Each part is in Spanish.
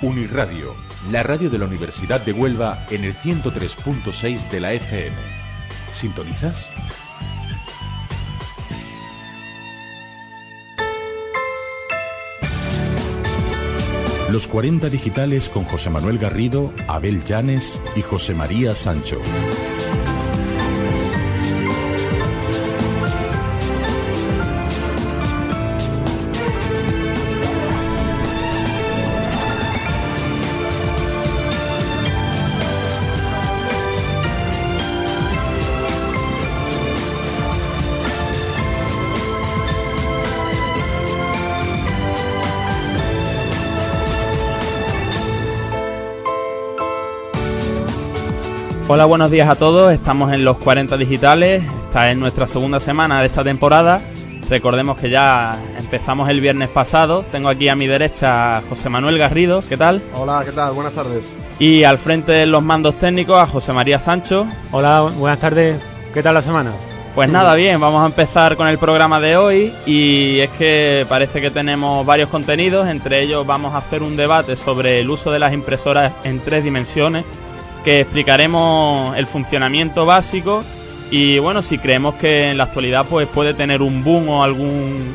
Uniradio, la radio de la Universidad de Huelva en el 103.6 de la FM. ¿Sintonizas? Los 40 digitales con José Manuel Garrido, Abel Llanes y José María Sancho. Hola, buenos días a todos. Estamos en los 40 digitales. Esta es nuestra segunda semana de esta temporada. Recordemos que ya empezamos el viernes pasado. Tengo aquí a mi derecha a José Manuel Garrido. ¿Qué tal? Hola, ¿qué tal? Buenas tardes. Y al frente de los mandos técnicos a José María Sancho. Hola, buenas tardes. ¿Qué tal la semana? Pues nada, bien, vamos a empezar con el programa de hoy y es que parece que tenemos varios contenidos, entre ellos vamos a hacer un debate sobre el uso de las impresoras en tres dimensiones que explicaremos el funcionamiento básico y bueno, si creemos que en la actualidad pues puede tener un boom o algún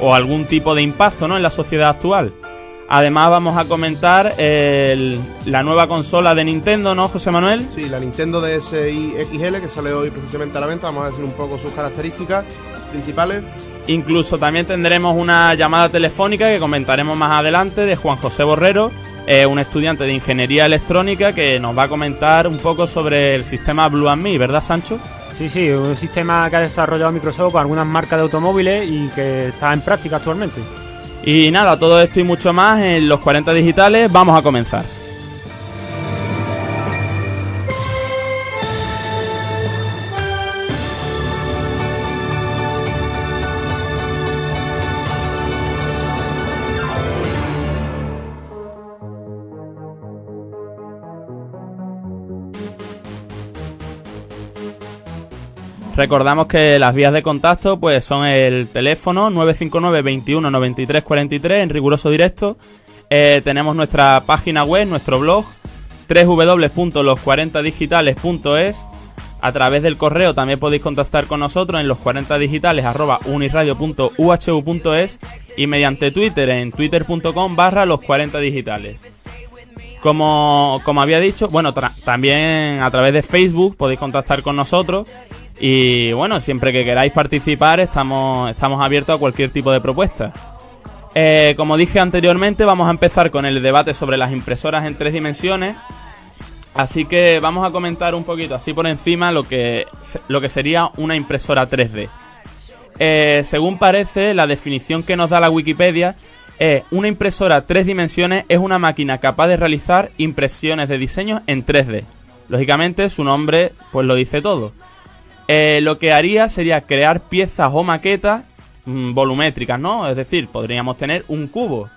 o algún tipo de impacto, ¿no? en la sociedad actual. Además vamos a comentar el- la nueva consola de Nintendo, ¿no, José Manuel? Sí, la Nintendo DSi XL que sale hoy precisamente a la venta. Vamos a decir un poco sus características principales. Incluso también tendremos una llamada telefónica que comentaremos más adelante de Juan José Borrero, eh, un estudiante de ingeniería electrónica que nos va a comentar un poco sobre el sistema Blue and Me, ¿verdad, Sancho? Sí, sí, un sistema que ha desarrollado Microsoft con algunas marcas de automóviles y que está en práctica actualmente. Y nada, todo esto y mucho más en los 40 digitales. Vamos a comenzar. Recordamos que las vías de contacto pues son el teléfono 959 21 93 43 en riguroso directo. Eh, tenemos nuestra página web, nuestro blog www.los40digitales.es. A través del correo también podéis contactar con nosotros en los 40 digitales arroba uniradio.uhu.es y mediante Twitter en twitter.com barra los 40 digitales. Como, como había dicho, bueno, también a través de Facebook podéis contactar con nosotros. Y bueno, siempre que queráis participar, estamos, estamos abiertos a cualquier tipo de propuesta. Eh, como dije anteriormente, vamos a empezar con el debate sobre las impresoras en tres dimensiones. Así que vamos a comentar un poquito, así por encima, lo que, lo que sería una impresora 3D. Eh, según parece, la definición que nos da la Wikipedia es una impresora tres dimensiones es una máquina capaz de realizar impresiones de diseño en 3D. Lógicamente, su nombre pues lo dice todo. Eh, lo que haría sería crear piezas o maquetas mm, volumétricas, ¿no? Es decir, podríamos tener un cubo.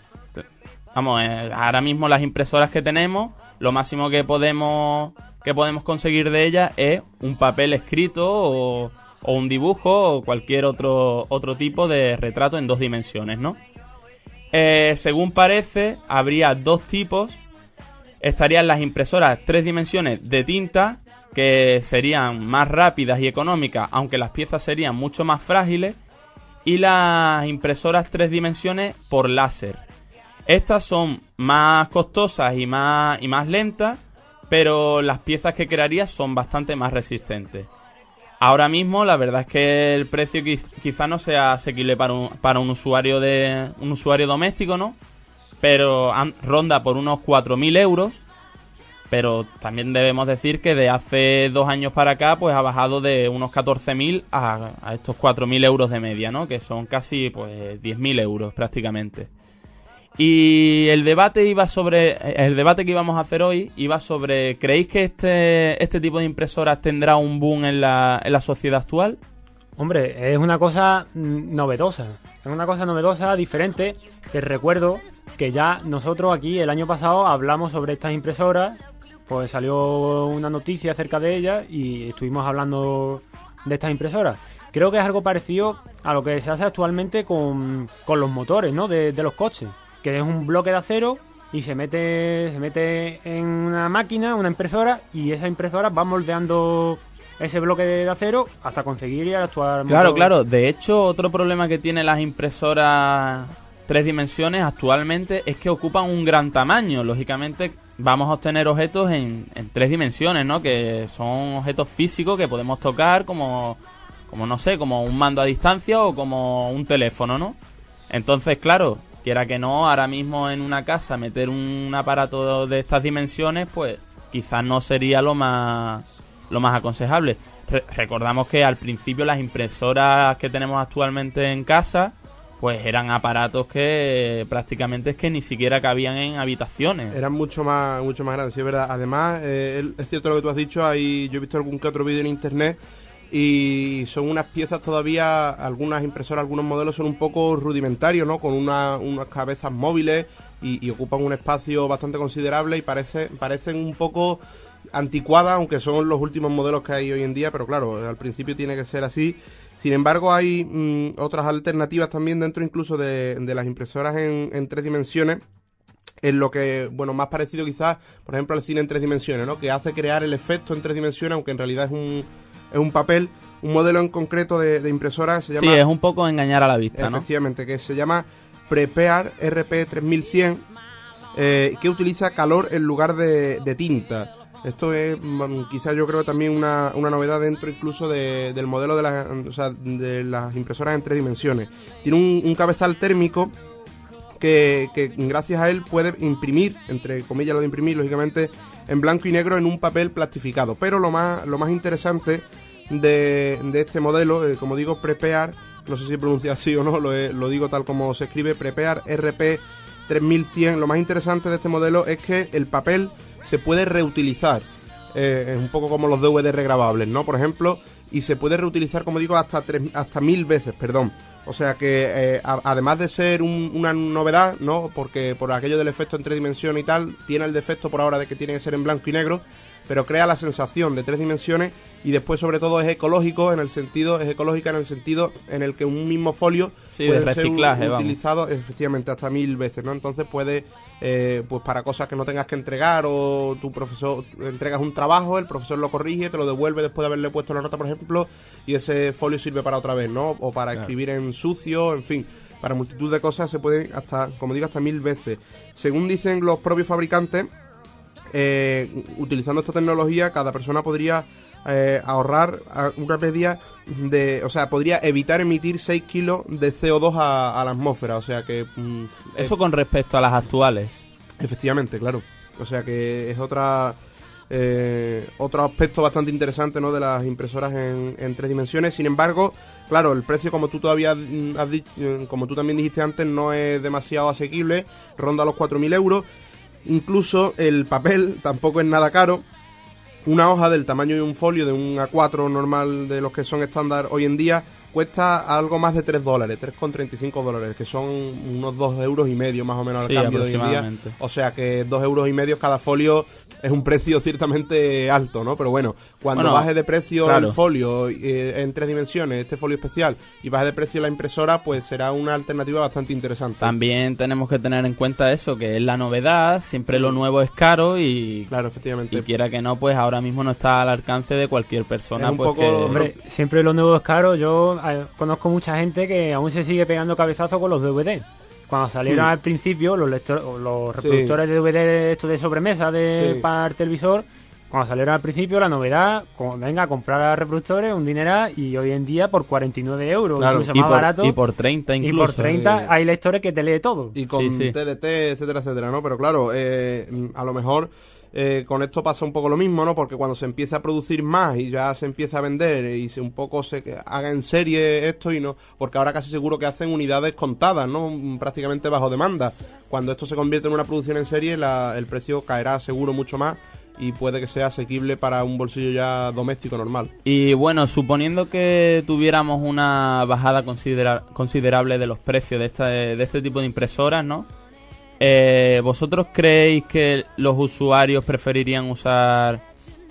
Vamos, eh, ahora mismo las impresoras que tenemos, lo máximo que podemos que podemos conseguir de ellas es un papel escrito o, un dibujo o cualquier otro otro tipo de retrato en dos dimensiones, ¿no? Eh, según parece, habría dos tipos. Estarían las impresoras tres dimensiones de tinta, que serían más rápidas y económicas, aunque las piezas serían mucho más frágiles. Y las impresoras tres dimensiones por láser. Estas son más costosas y más, y más lentas, pero las piezas que crearía son bastante más resistentes. Ahora mismo la verdad es que el precio quiz- quizá no sea asequible para un, para un usuario de un usuario doméstico, ¿no? Pero ronda por unos 4.000 euros. Pero también debemos decir que de hace dos años para acá, pues ha bajado de unos 14.000 a, a estos 4.000 euros de media, ¿no? Que son casi, pues, 10.000 euros prácticamente. Y el debate iba sobre el debate que íbamos a hacer hoy iba sobre ¿creéis que este este tipo de impresoras tendrá un boom en la, en la sociedad actual? Hombre, es una cosa novedosa. Es una cosa novedosa, diferente. Te recuerdo que ya nosotros aquí el año pasado hablamos sobre estas impresoras. Pues salió una noticia acerca de ellas y estuvimos hablando de estas impresoras. Creo que es algo parecido a lo que se hace actualmente con, con los motores, ¿no? De, de los coches. Que es un bloque de acero y se mete, se mete en una máquina, una impresora, y esa impresora va moldeando ese bloque de acero hasta conseguir actuar. Claro, claro. De hecho, otro problema que tienen las impresoras tres dimensiones actualmente es que ocupan un gran tamaño. Lógicamente, vamos a obtener objetos en, en tres dimensiones, ¿no? Que son objetos físicos que podemos tocar como, como, no sé, como un mando a distancia o como un teléfono, ¿no? Entonces, claro, quiera que no, ahora mismo en una casa meter un aparato de estas dimensiones, pues quizás no sería lo más lo más aconsejable. recordamos que al principio las impresoras que tenemos actualmente en casa pues eran aparatos que prácticamente es que ni siquiera cabían en habitaciones. Eran mucho más mucho más grandes, sí, es verdad. Además, eh, es cierto lo que tú has dicho, hay, yo he visto algún que otro vídeo en internet y son unas piezas todavía, algunas impresoras, algunos modelos son un poco rudimentarios, ¿no? Con una, unas cabezas móviles y, y, ocupan un espacio bastante considerable y parece, parecen un poco anticuada, aunque son los últimos modelos que hay hoy en día, pero claro, al principio tiene que ser así. Sin embargo, hay mm, otras alternativas también dentro incluso de, las impresoras en, tres dimensiones, en lo que, bueno, más parecido quizás, por ejemplo, al cine en tres dimensiones, ¿no? Que hace crear el efecto en tres dimensiones, aunque en realidad es un, es un papel, un modelo en concreto de, impresora se llama... Sí, es un poco engañar a la vista, ¿no? Efectivamente, que se llama Prepear RP3100, eh, que utiliza calor en lugar de, de tinta. Esto es mm, quizás yo creo también una, una novedad dentro incluso del modelo de, las de las impresoras en tres dimensiones. Tiene un, cabezal térmico que, que, gracias a él puede imprimir, entre comillas lo de imprimir, lógicamente, en blanco y negro en un papel plastificado. Pero lo más, lo más interesante de, de este modelo, eh, como digo, Prepear, no sé si pronuncia así o no, lo, lo digo tal como se escribe, Prepear RP 3100, lo más interesante de este modelo es que el papel se puede reutilizar. Eh, es un poco como los DVD regrabables, ¿no? Por ejemplo, y se puede reutilizar, como digo, hasta, tres, hasta mil veces, perdón. O sea que, eh, además de ser una novedad, ¿no? Porque por aquello del efecto en tres dimensiones y tal, tiene el defecto por ahora de que tiene que ser en blanco y negro, pero crea la sensación de tres dimensiones y después sobre todo es ecológico en el sentido es ecológica en el sentido en el que un mismo folio puede ser utilizado efectivamente hasta mil veces no entonces puede eh, pues para cosas que no tengas que entregar o tu profesor entregas un trabajo el profesor lo corrige te lo devuelve después de haberle puesto la nota por ejemplo y ese folio sirve para otra vez no o para escribir en sucio en fin para multitud de cosas se puede hasta como digo hasta mil veces. Según dicen los propios fabricantes eh, utilizando esta tecnología cada persona podría eh, ahorrar una media de, o sea, podría evitar emitir 6 kilos de CO2 a, la atmósfera, o sea que... Mm, Eso con respecto a las actuales. Efectivamente, claro. O sea que es otra... Eh, otro aspecto bastante interesante ¿no? de las impresoras en, tres dimensiones. Sin embargo, claro, el precio, como tú todavía has dicho, como tú también dijiste antes, no es demasiado asequible, ronda los 4.000 euros. Incluso el papel tampoco es nada caro una hoja del tamaño de un folio de un A4 normal de los que son estándar hoy en día cuesta algo más de 3 dólares, 3,35 dólares, que son unos 2 euros y medio más o menos al cambio de hoy en día. O sea que 2 euros y medio cada folio es un precio ciertamente alto, ¿no? Pero bueno, cuando baje de precio el folio eh, en tres dimensiones, este folio especial, y baje de precio la impresora, pues será una alternativa bastante interesante. También tenemos que tener en cuenta eso, que es la novedad, siempre lo nuevo es caro y... Claro, efectivamente. Y quiera que no, pues ahora mismo no está al alcance de cualquier persona. un pues poco... siempre lo nuevo es caro, yo conozco mucha gente que aún se sigue pegando cabezazo con los DVD. Cuando salieron al principio los, los reproductores de DVD estos de sobremesa de para el televisor, cuando salieron al principio, la novedad, como, venga a comprar reproductores, un dinero, y hoy en día por 49 euros, Claro, incluso y, más por, barato. y por 30 y incluso. por 30 Sí. hay lectores que te lee todo. y con Sí, sí. TDT, etcétera, etcétera, ¿no? Pero claro, eh, a lo mejor eh, con esto pasa un poco lo mismo, ¿no? Porque cuando se empieza a producir más y ya se empieza a vender y se un poco se haga en serie esto y no, porque ahora casi seguro que hacen unidades contadas, ¿no? Mm, Prácticamente bajo demanda. Cuando esto se convierte en una producción en serie, el precio caerá seguro mucho más y puede que sea asequible para un bolsillo ya doméstico normal. Y bueno, suponiendo que tuviéramos una bajada considera- considerable de los precios de, esta, de este tipo de impresoras, ¿no? Eh, ¿Vosotros creéis que los usuarios preferirían usar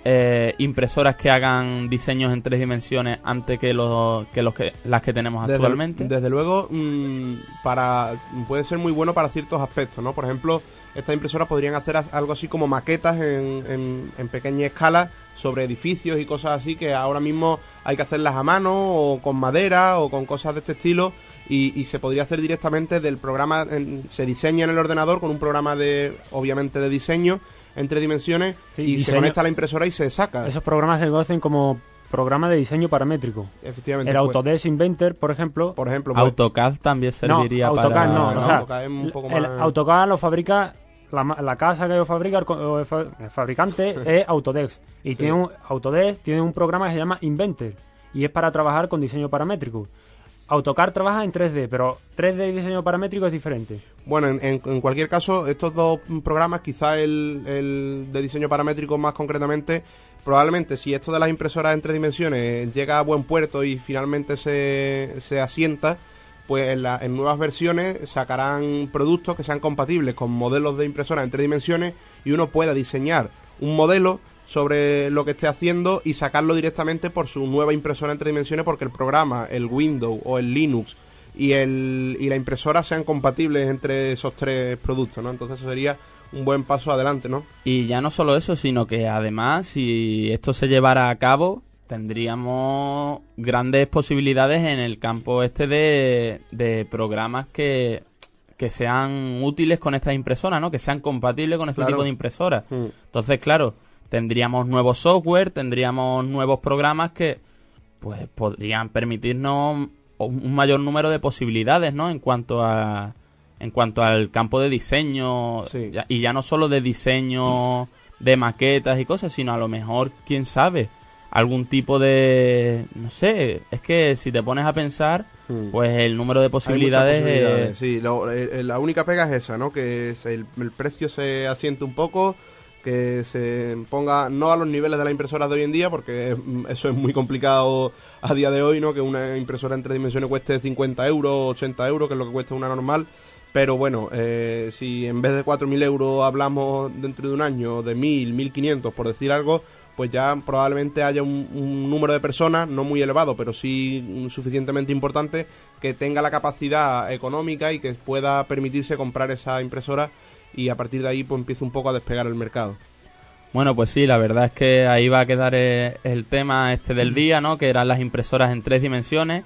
eh, impresoras que hagan diseños en tres dimensiones antes que, los, que, los que las que tenemos Desde- actualmente? Desde, luego, mm, para puede ser muy bueno para ciertos aspectos, ¿no? Por ejemplo, estas impresoras podrían hacer algo así como maquetas en, en- en pequeña escala sobre edificios y cosas así que ahora mismo hay que hacerlas a mano o con madera o con cosas de este estilo y, y se podría hacer directamente del programa, en- se diseña en el ordenador con un programa de, obviamente, de diseño en tres dimensiones Sí, y se conecta a la impresora y se saca. Esos programas se conocen como programa de diseño paramétrico. Efectivamente. El pues, Autodesk Inventor, por ejemplo, por ejemplo, pues, AutoCAD también serviría AutoCAD para... no, no, o sea, AutoCAD es un poco el más- AutoCAD lo fabrica la, ma- la casa que lo fabrica el fabricante es Autodesk y tiene un Autodesk tiene un programa que se llama Inventor y es para trabajar con diseño paramétrico. AutoCAD trabaja en 3D, pero 3D y diseño paramétrico es diferente. Bueno, en, cualquier caso, estos dos programas, quizá el, de diseño paramétrico más concretamente, probablemente si esto de las impresoras en tres dimensiones llega a buen puerto y finalmente se, se asienta, pues en, en nuevas versiones sacarán productos que sean compatibles con modelos de impresora en tres dimensiones y uno pueda diseñar un modelo sobre lo que esté haciendo y sacarlo directamente por su nueva impresora en tres dimensiones porque el programa, el Windows o el Linux y, el, y la impresora sean compatibles entre esos tres productos, ¿no? Entonces eso sería un buen paso adelante, ¿no? Y ya no solo eso, sino que además, si esto se llevara a cabo, tendríamos grandes posibilidades en el campo este de, de programas que, que sean útiles con estas impresoras, ¿no? Que sean compatibles con este Claro. tipo de impresoras. Mm. Entonces, claro, tendríamos nuevos software, tendríamos nuevos programas que pues podrían permitirnos un mayor número de posibilidades, ¿no? En cuanto a en cuanto al campo de diseño Sí. y ya no solo de diseño de maquetas y cosas, sino a lo mejor, quién sabe, algún tipo de no sé, es que si te pones a pensar, Mm. pues el número de posibilidades, posibilidades, sí, lo- eh, eh, la única pega es esa, ¿no? Que el, el precio se asiente un poco, que se ponga no a los niveles de las impresoras de hoy en día, porque mm, eso es muy complicado a día de hoy, ¿no? Que una impresora en tres dimensiones cueste 50 euros, 80 euros, que es lo que cuesta una normal. Pero bueno, eh, si en vez de 4.000 euros hablamos dentro de un año de 1.000, 1.500, por decir algo, pues ya probablemente haya un, número de personas, no muy elevado, pero sí suficientemente importante, que tenga la capacidad económica y que pueda permitirse comprar esa impresora y a partir de ahí pues empiece un poco a despegar el mercado. Bueno, pues sí, la verdad es que ahí va a quedar eh, el tema este del día, ¿no? Que eran las impresoras en tres dimensiones.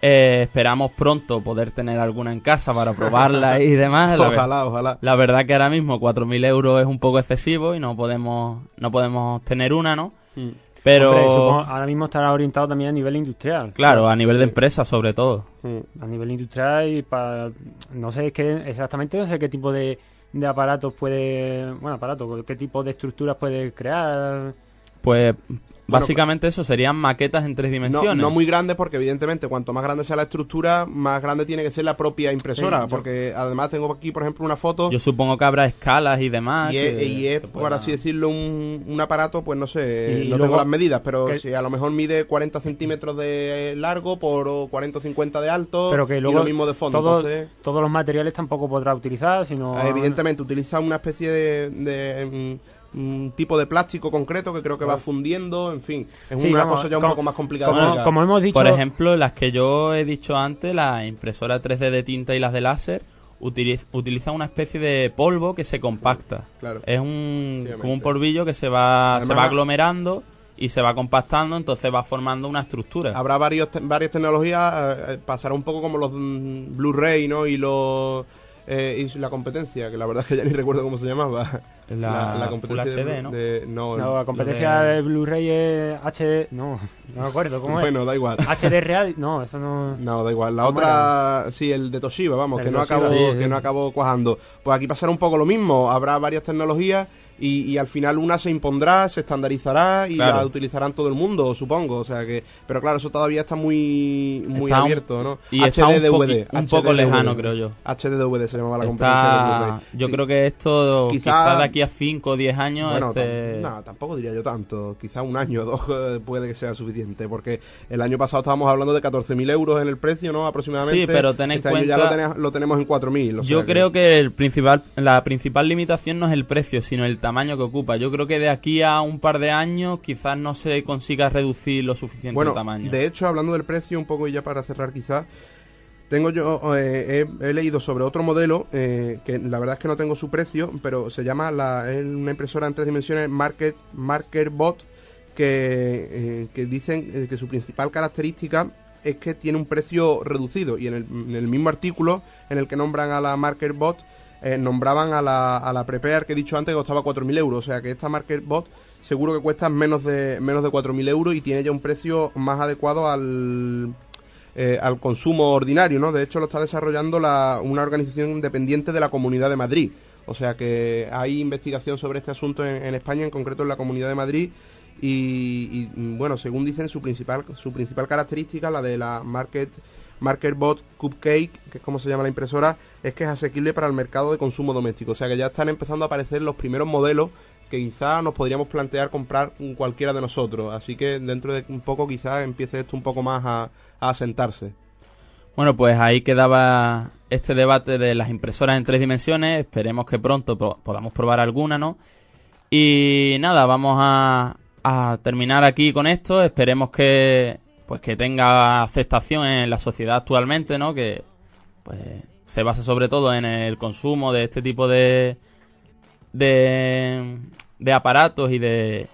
Eh, esperamos pronto poder tener alguna en casa para probarla y demás. La, Ojalá, ojalá. la verdad que ahora mismo 4.000 euros es un poco excesivo y no podemos no podemos tener una, ¿no? Mm. Pero, Hombre, supongo- ahora mismo estará orientado también a nivel industrial. claro, a nivel de empresa sobre todo. Mm. A nivel industrial y para... No sé, es que exactamente no sé qué tipo de, de aparatos puede... Bueno, aparatos, qué tipo de estructuras puede crear... Pues básicamente eso serían maquetas en tres dimensiones. no muy grande porque evidentemente cuanto más grande sea la estructura, más grande tiene que ser la propia impresora, Sí, yo- porque además tengo aquí por ejemplo una foto Yo supongo que habrá escalas y demás. y es, y por pueda- así decirlo, un, un aparato, pues no sé, Y no luego- tengo las medidas, pero que- si a lo mejor mide 40 centímetros de largo por 40 o 50 de alto Pero que y luego lo mismo de fondo. todo- entonces, todos los materiales tampoco podrá utilizar, sino... eh, evidentemente utiliza una especie de, de, mm, un tipo de plástico concreto que creo que va fundiendo, en fin, es Sí, una vamos, cosa ya un como- poco más complicada. Como, hemos dicho... Por ejemplo, las que yo he dicho antes, las impresoras 3D de tinta y las de láser, utiliz- utilizan una especie de polvo que se compacta. Claro. Es un, como un polvillo que se va, Además- se va aglomerando y se va compactando, entonces va formando una estructura. Habrá varios te- varias tecnologías, eh, eh, pasará un poco como los mm, Blu-ray, ¿no? Y los eh, y la competencia, que la verdad es que ya ni recuerdo cómo se llamaba. La, competencia Full HD, de, ¿no? De, no, No, la competencia de- de Blu-ray es HD. No, no me acuerdo cómo bueno, da igual. es. HD real. No, eso no. No, da igual. La ¿Cómo otra, sí, el de Toshiba, vamos, El que no acabó, Sí, sí. que no acabó cuajando. Pues aquí pasará un poco lo mismo. Habrá varias tecnologías y, y al final una se impondrá, se estandarizará y Claro. la utilizarán todo el mundo, supongo. O sea que, pero claro, eso todavía está muy, muy Está abierto, ¿no? y está un, DVD, un poco lejano, creo yo. HDDVD se llamaba la competencia yo Sí. creo que esto Quizá- quizá de aquí a 5 o 10 años Bueno, este, no, tampoco diría yo tanto. Quizá un año o dos puede que sea suficiente. Porque el año pasado estábamos hablando de 14.000 euros en el precio, ¿no? Aproximadamente. Sí, pero ten en Este año ya cuenta- lo, tenemos- lo tenemos en 4.000. o Yo sea creo que el principal, la principal limitación no es el precio, sino el tamaño que ocupa. Yo creo que de aquí a un par de años quizás no se consiga reducir lo suficiente Bueno, el tamaño. de hecho, hablando del precio, un poco y ya para cerrar quizás, tengo yo, eh, he, he leído sobre otro modelo, eh, que la verdad es que no tengo su precio, pero se llama la, es una impresora en tres dimensiones Market, MarkerBot, que, eh, que dicen que su principal característica es que tiene un precio reducido. Y en el, en el mismo artículo en el que nombran a la MarkerBot, eh, nombraban a la, a la Prepare que he dicho antes que costaba 4.000 euros. O sea que esta MarkerBot seguro que cuesta menos de, menos de 4.000 euros y tiene ya un precio más adecuado al, eh, al consumo ordinario, ¿no? De hecho, lo está desarrollando la, una organización independiente de la Comunidad de Madrid. O sea que hay investigación sobre este asunto en, en España, en concreto en la Comunidad de Madrid. Y, y, bueno, según dicen, su principal, su principal característica, la de la Market, MarketBot Cupcake, que es como se llama la impresora, es que es asequible para el mercado de consumo doméstico. O sea que ya están empezando a aparecer los primeros modelos que quizá nos podríamos plantear comprar cualquiera de nosotros. Así que dentro de un poco quizás empiece esto un poco más a, asentarse. Bueno, pues ahí quedaba este debate de las impresoras en tres dimensiones. Esperemos que pronto po- podamos probar alguna, ¿no? Y nada, vamos a terminar aquí con esto. Esperemos que pues que tenga aceptación en la sociedad actualmente, ¿no? Que pues se basa sobre todo en el consumo de este tipo de de, de aparatos y de,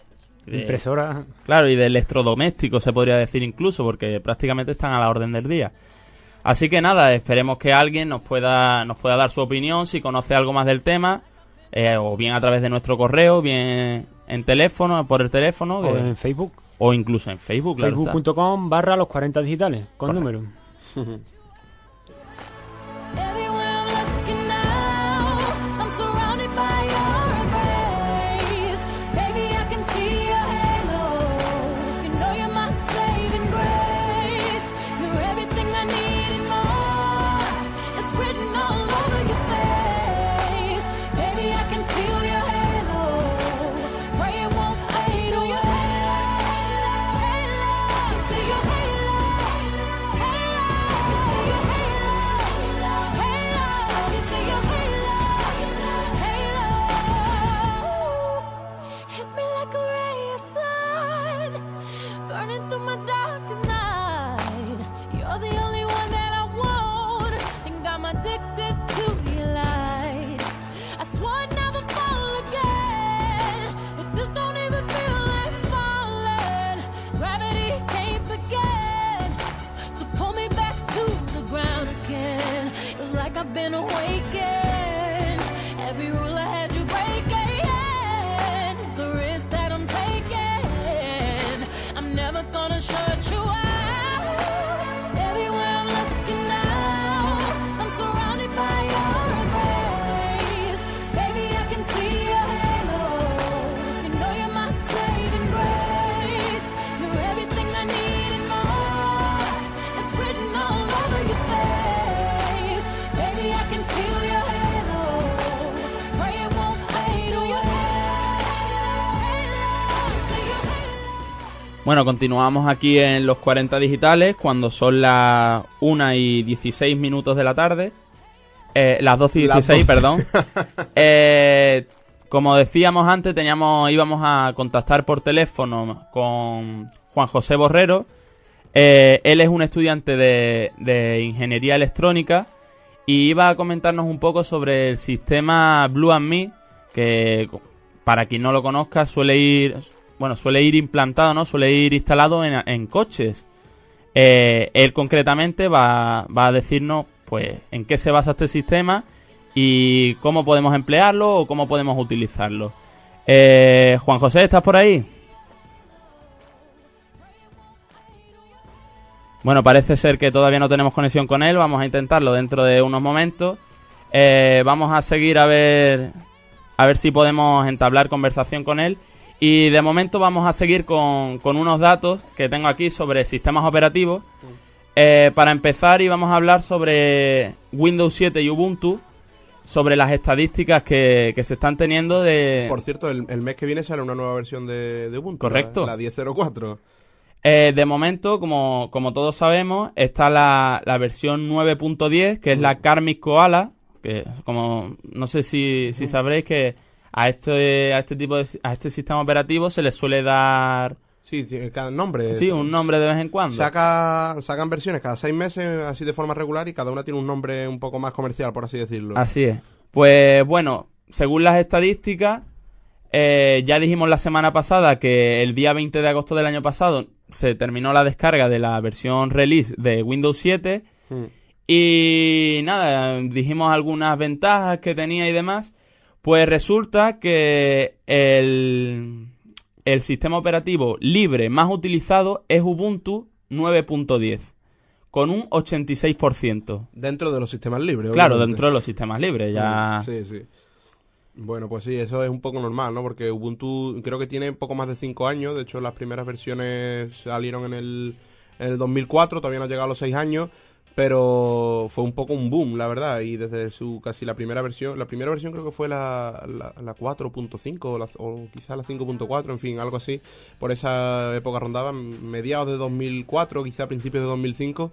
de- Impresora. Claro, y de electrodomésticos se podría decir incluso, porque prácticamente están a la orden del día. Así que nada, esperemos que alguien nos pueda, nos pueda dar su opinión, si conoce algo más del tema, eh, o bien a través de nuestro correo, bien en teléfono, por el teléfono, O que- en Facebook. O incluso en Facebook. Facebook.com barra los 40 digitales. Con Correcto. número. Bueno, continuamos aquí en los 40 digitales cuando son las 1 y 16 minutos de la tarde. Eh, las 12 y Las 16, 12. perdón. Eh, como decíamos antes, teníamos, íbamos a contactar por teléfono con Juan José Borrero. Eh, él es un estudiante de, de ingeniería electrónica y iba a comentarnos un poco sobre el sistema Blue and Me, que para quien no lo conozca suele ir, bueno, suele ir implantado, ¿no? Suele ir instalado en, en coches. Eh, él concretamente va, va a decirnos, pues, en qué se basa este sistema y cómo podemos emplearlo o cómo podemos utilizarlo. Eh, Juan José, ¿estás por ahí? Bueno, parece ser que todavía no tenemos conexión con él. Vamos a intentarlo dentro de unos momentos. Eh, vamos a seguir a ver a ver si podemos entablar conversación con él. Y de momento vamos a seguir con, con unos datos que tengo aquí sobre sistemas operativos. Eh, para empezar, íbamos a hablar sobre Windows 7 y Ubuntu, sobre las estadísticas que, que se están teniendo de... Por cierto, el, el mes que viene sale una nueva versión de, de Ubuntu. Correcto. La, la 10.04. Eh, de momento, como, como todos sabemos, está la, la versión 9.10, que es la Karmic Koala, que como no sé si, si sabréis que a este, a este tipo de, a este sistema operativo se le suele dar Sí, cada nombre. sí, un nombre de vez en cuando. Saca, sacan versiones cada seis meses, así de forma regular, y cada una tiene un nombre un poco más comercial, por así decirlo. Así es. Pues bueno, según las estadísticas, eh, ya dijimos la semana pasada que el día 20 de agosto del año pasado se terminó la descarga de la versión release de Windows 7 Mm. y nada, dijimos algunas ventajas que tenía y demás. Pues resulta que el, el sistema operativo libre más utilizado es Ubuntu 9.10 con un 86%. Dentro de los sistemas libres. Claro, obviamente. dentro de los sistemas libres, ya... Mm, Sí, sí. Bueno, pues sí, eso es un poco normal, ¿no? Porque Ubuntu creo que tiene poco más de 5 años. De hecho, las primeras versiones salieron en el, en el 2004, todavía no ha llegado a los 6 años. Pero fue un poco un boom, la verdad. Y desde su casi la primera versión, la primera versión creo que fue la, la, la 4.5 o, o quizás la 5.4, en fin, algo así. Por esa época rondaba, mediados de 2004, quizá principios de 2005.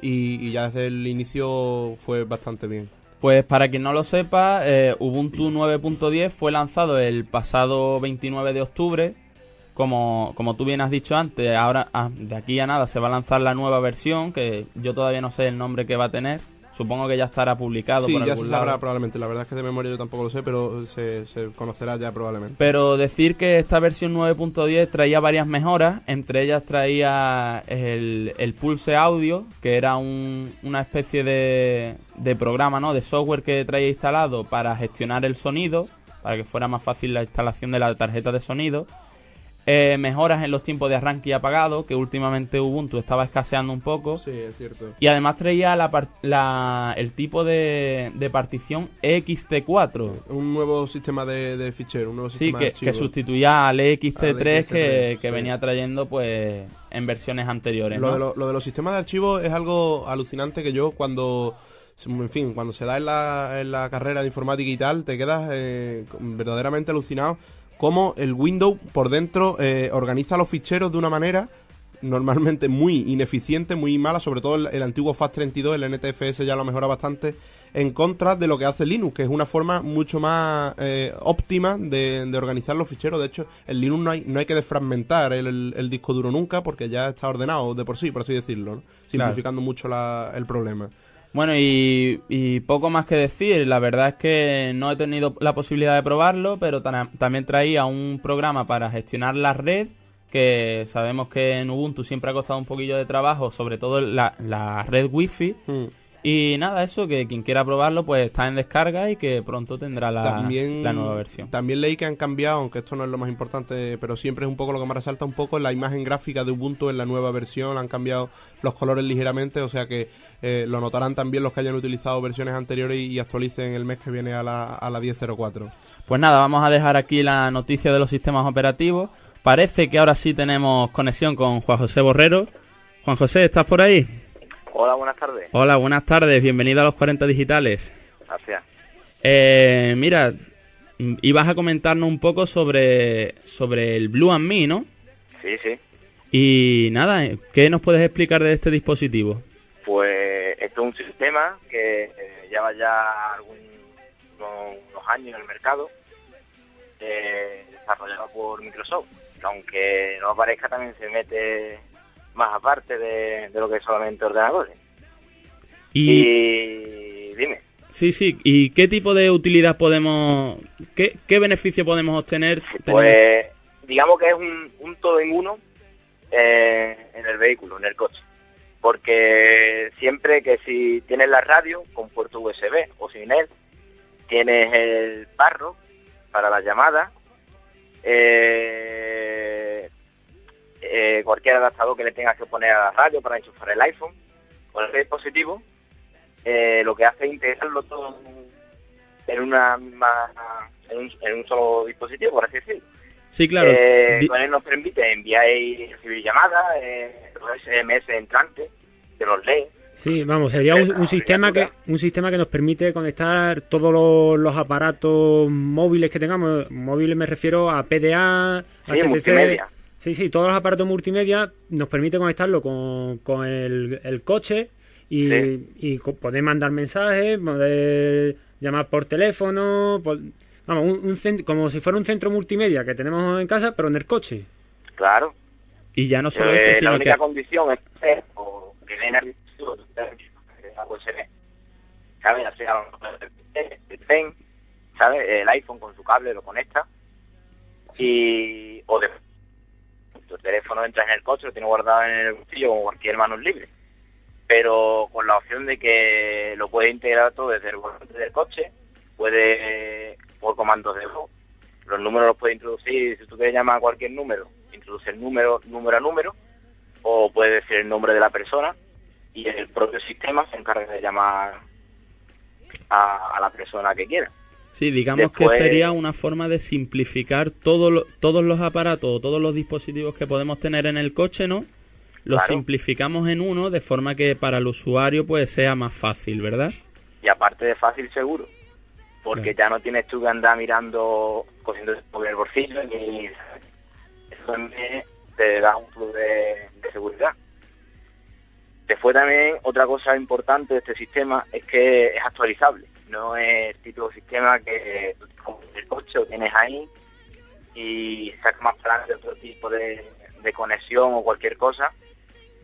Y, y ya desde el inicio fue bastante bien. Pues para quien no lo sepa, eh, Ubuntu 9.10 fue lanzado el pasado 29 de octubre. Como, como tú bien has dicho antes, ahora ah, de aquí a nada se va a lanzar la nueva versión, que yo todavía no sé el nombre que va a tener. Supongo que ya estará publicado Sí, por ya algún se sabrá lado. probablemente. La verdad es que de memoria yo tampoco lo sé, pero se, se conocerá ya probablemente. Pero decir que esta versión 9.10 traía varias mejoras, entre ellas traía el, el Pulse Audio, que era un- una especie de, de programa, ¿no? De software que traía instalado para gestionar el sonido, para que fuera más fácil la instalación de la tarjeta de sonido. Eh, mejoras en los tiempos de arranque y apagado, que últimamente Ubuntu estaba escaseando un poco. Sí, es cierto. Y además traía la la- el tipo de, de partición EXT4. Un nuevo sistema de, de fichero, un nuevo Sí, sistema que, de que sustituía al EXT3 Al que, EXT3, que sí. venía trayendo pues en versiones anteriores. Lo, ¿no? de lo, lo de los sistemas de archivos es algo alucinante que yo cuando, en fin, cuando se da en la, en la carrera de informática y tal, te quedas eh, verdaderamente alucinado cómo el Windows por dentro eh, organiza los ficheros de una manera normalmente muy ineficiente, muy mala, sobre todo el, el antiguo FAT32, el NTFS ya lo mejora bastante, en contra de lo que hace Linux, que es una forma mucho más eh, óptima de, de organizar los ficheros. De hecho, en Linux no hay, no hay que desfragmentar el, el- el disco duro nunca porque ya está ordenado de por sí, por así decirlo, ¿no? simplificando mucho la- el problema. Bueno, y, y poco más que decir. La verdad es que no he tenido la posibilidad de probarlo, pero ta- también traía un programa para gestionar la red, que sabemos que en Ubuntu siempre ha costado un poquillo de trabajo, sobre todo la, red Wi-Fi. Hmm. Y nada, eso, que quien quiera probarlo, pues está en descarga y que pronto tendrá la, también, la nueva versión. También leí que han cambiado, aunque esto no es lo más importante, pero siempre es un poco lo que me resalta un poco, la imagen gráfica de Ubuntu en la nueva versión, han cambiado los colores ligeramente, o sea que eh, lo notarán también los que hayan utilizado versiones anteriores y, y actualicen el mes que viene a la, a la 10.04. Pues nada, vamos a dejar aquí la noticia de los sistemas operativos. Parece que ahora sí tenemos conexión con Juan José Borrero. Juan José, ¿estás por ahí? Hola, buenas tardes. Hola, buenas tardes, bienvenido a los 40 digitales. Gracias. Eh, mira, ibas a comentarnos un poco sobre, sobre el Blue and Me, ¿no? Sí, sí. Y nada, eh, ¿qué nos puedes explicar de este dispositivo? Pues esto es un sistema que eh, lleva ya algún, unos, años en el mercado, eh, desarrollado por Microsoft, que aunque no aparezca también se mete más aparte de, de lo que es solamente ordenadores. Y, Y dime, sí, sí, ¿y qué tipo de utilidad podemos, qué, qué beneficio podemos obtener? pues digamos que es un, un todo en uno eh, en el vehículo, en el coche. Porque siempre que si tienes la radio con puerto USB o sin él, tienes el barro para las llamadas, eh, eh, cualquier adaptador que le tengas que poner a la radio para enchufar el iPhone o el dispositivo, eh, lo que hace es integrarlo todo en una misma, en un, en un solo dispositivo, por así decirlo. Sí, claro. Eh, Di- con él nos permite enviar y recibir llamadas, eh, los SMS entrantes, que los lee. Sí, vamos, sería un, un sistema que un sistema que nos permite conectar todos los, los aparatos móviles que tengamos. Móviles me refiero a PDA, Sí, multimedia. Sí, sí, todos los aparatos multimedia nos permite conectarlo con, con el, el coche y, Sí. y poder mandar mensajes, poder llamar por teléfono, vamos, un, un como si fuera un centro multimedia que tenemos en casa, pero en el coche. Claro. Y ya no solo Eh, eso, la sino única que... condición es que, ¿sabes? El iPhone con su cable lo conecta y o de tu teléfono entras en el coche, lo tienes guardado en el bolsillo como cualquier mano libre. Pero con la opción de que lo puedes integrar todo desde el volante del coche, puede por comandos de voz. Los números los puedes introducir, si tú quieres llamar a cualquier número, introduce el número, número a número, o puede decir el nombre de la persona y el propio sistema se encarga de llamar a la persona que quiera. Sí, digamos Después- que sería una forma de simplificar todo lo- todos los aparatos o todos los dispositivos que podemos tener en el coche, ¿no? Los Claro. simplificamos en uno de forma que para el usuario pues sea más fácil, ¿verdad? Y aparte de fácil, seguro. Porque ya no tienes tú que andar mirando, cogiendo el móvil en el bolsillo, ni... Eso también te da un plus de, de seguridad. Después también otra cosa importante de este sistema es que es actualizable. No es el típico sistema que compras el coche tienes ahí y sacas más para adelante otro tipo de, de conexión o cualquier cosa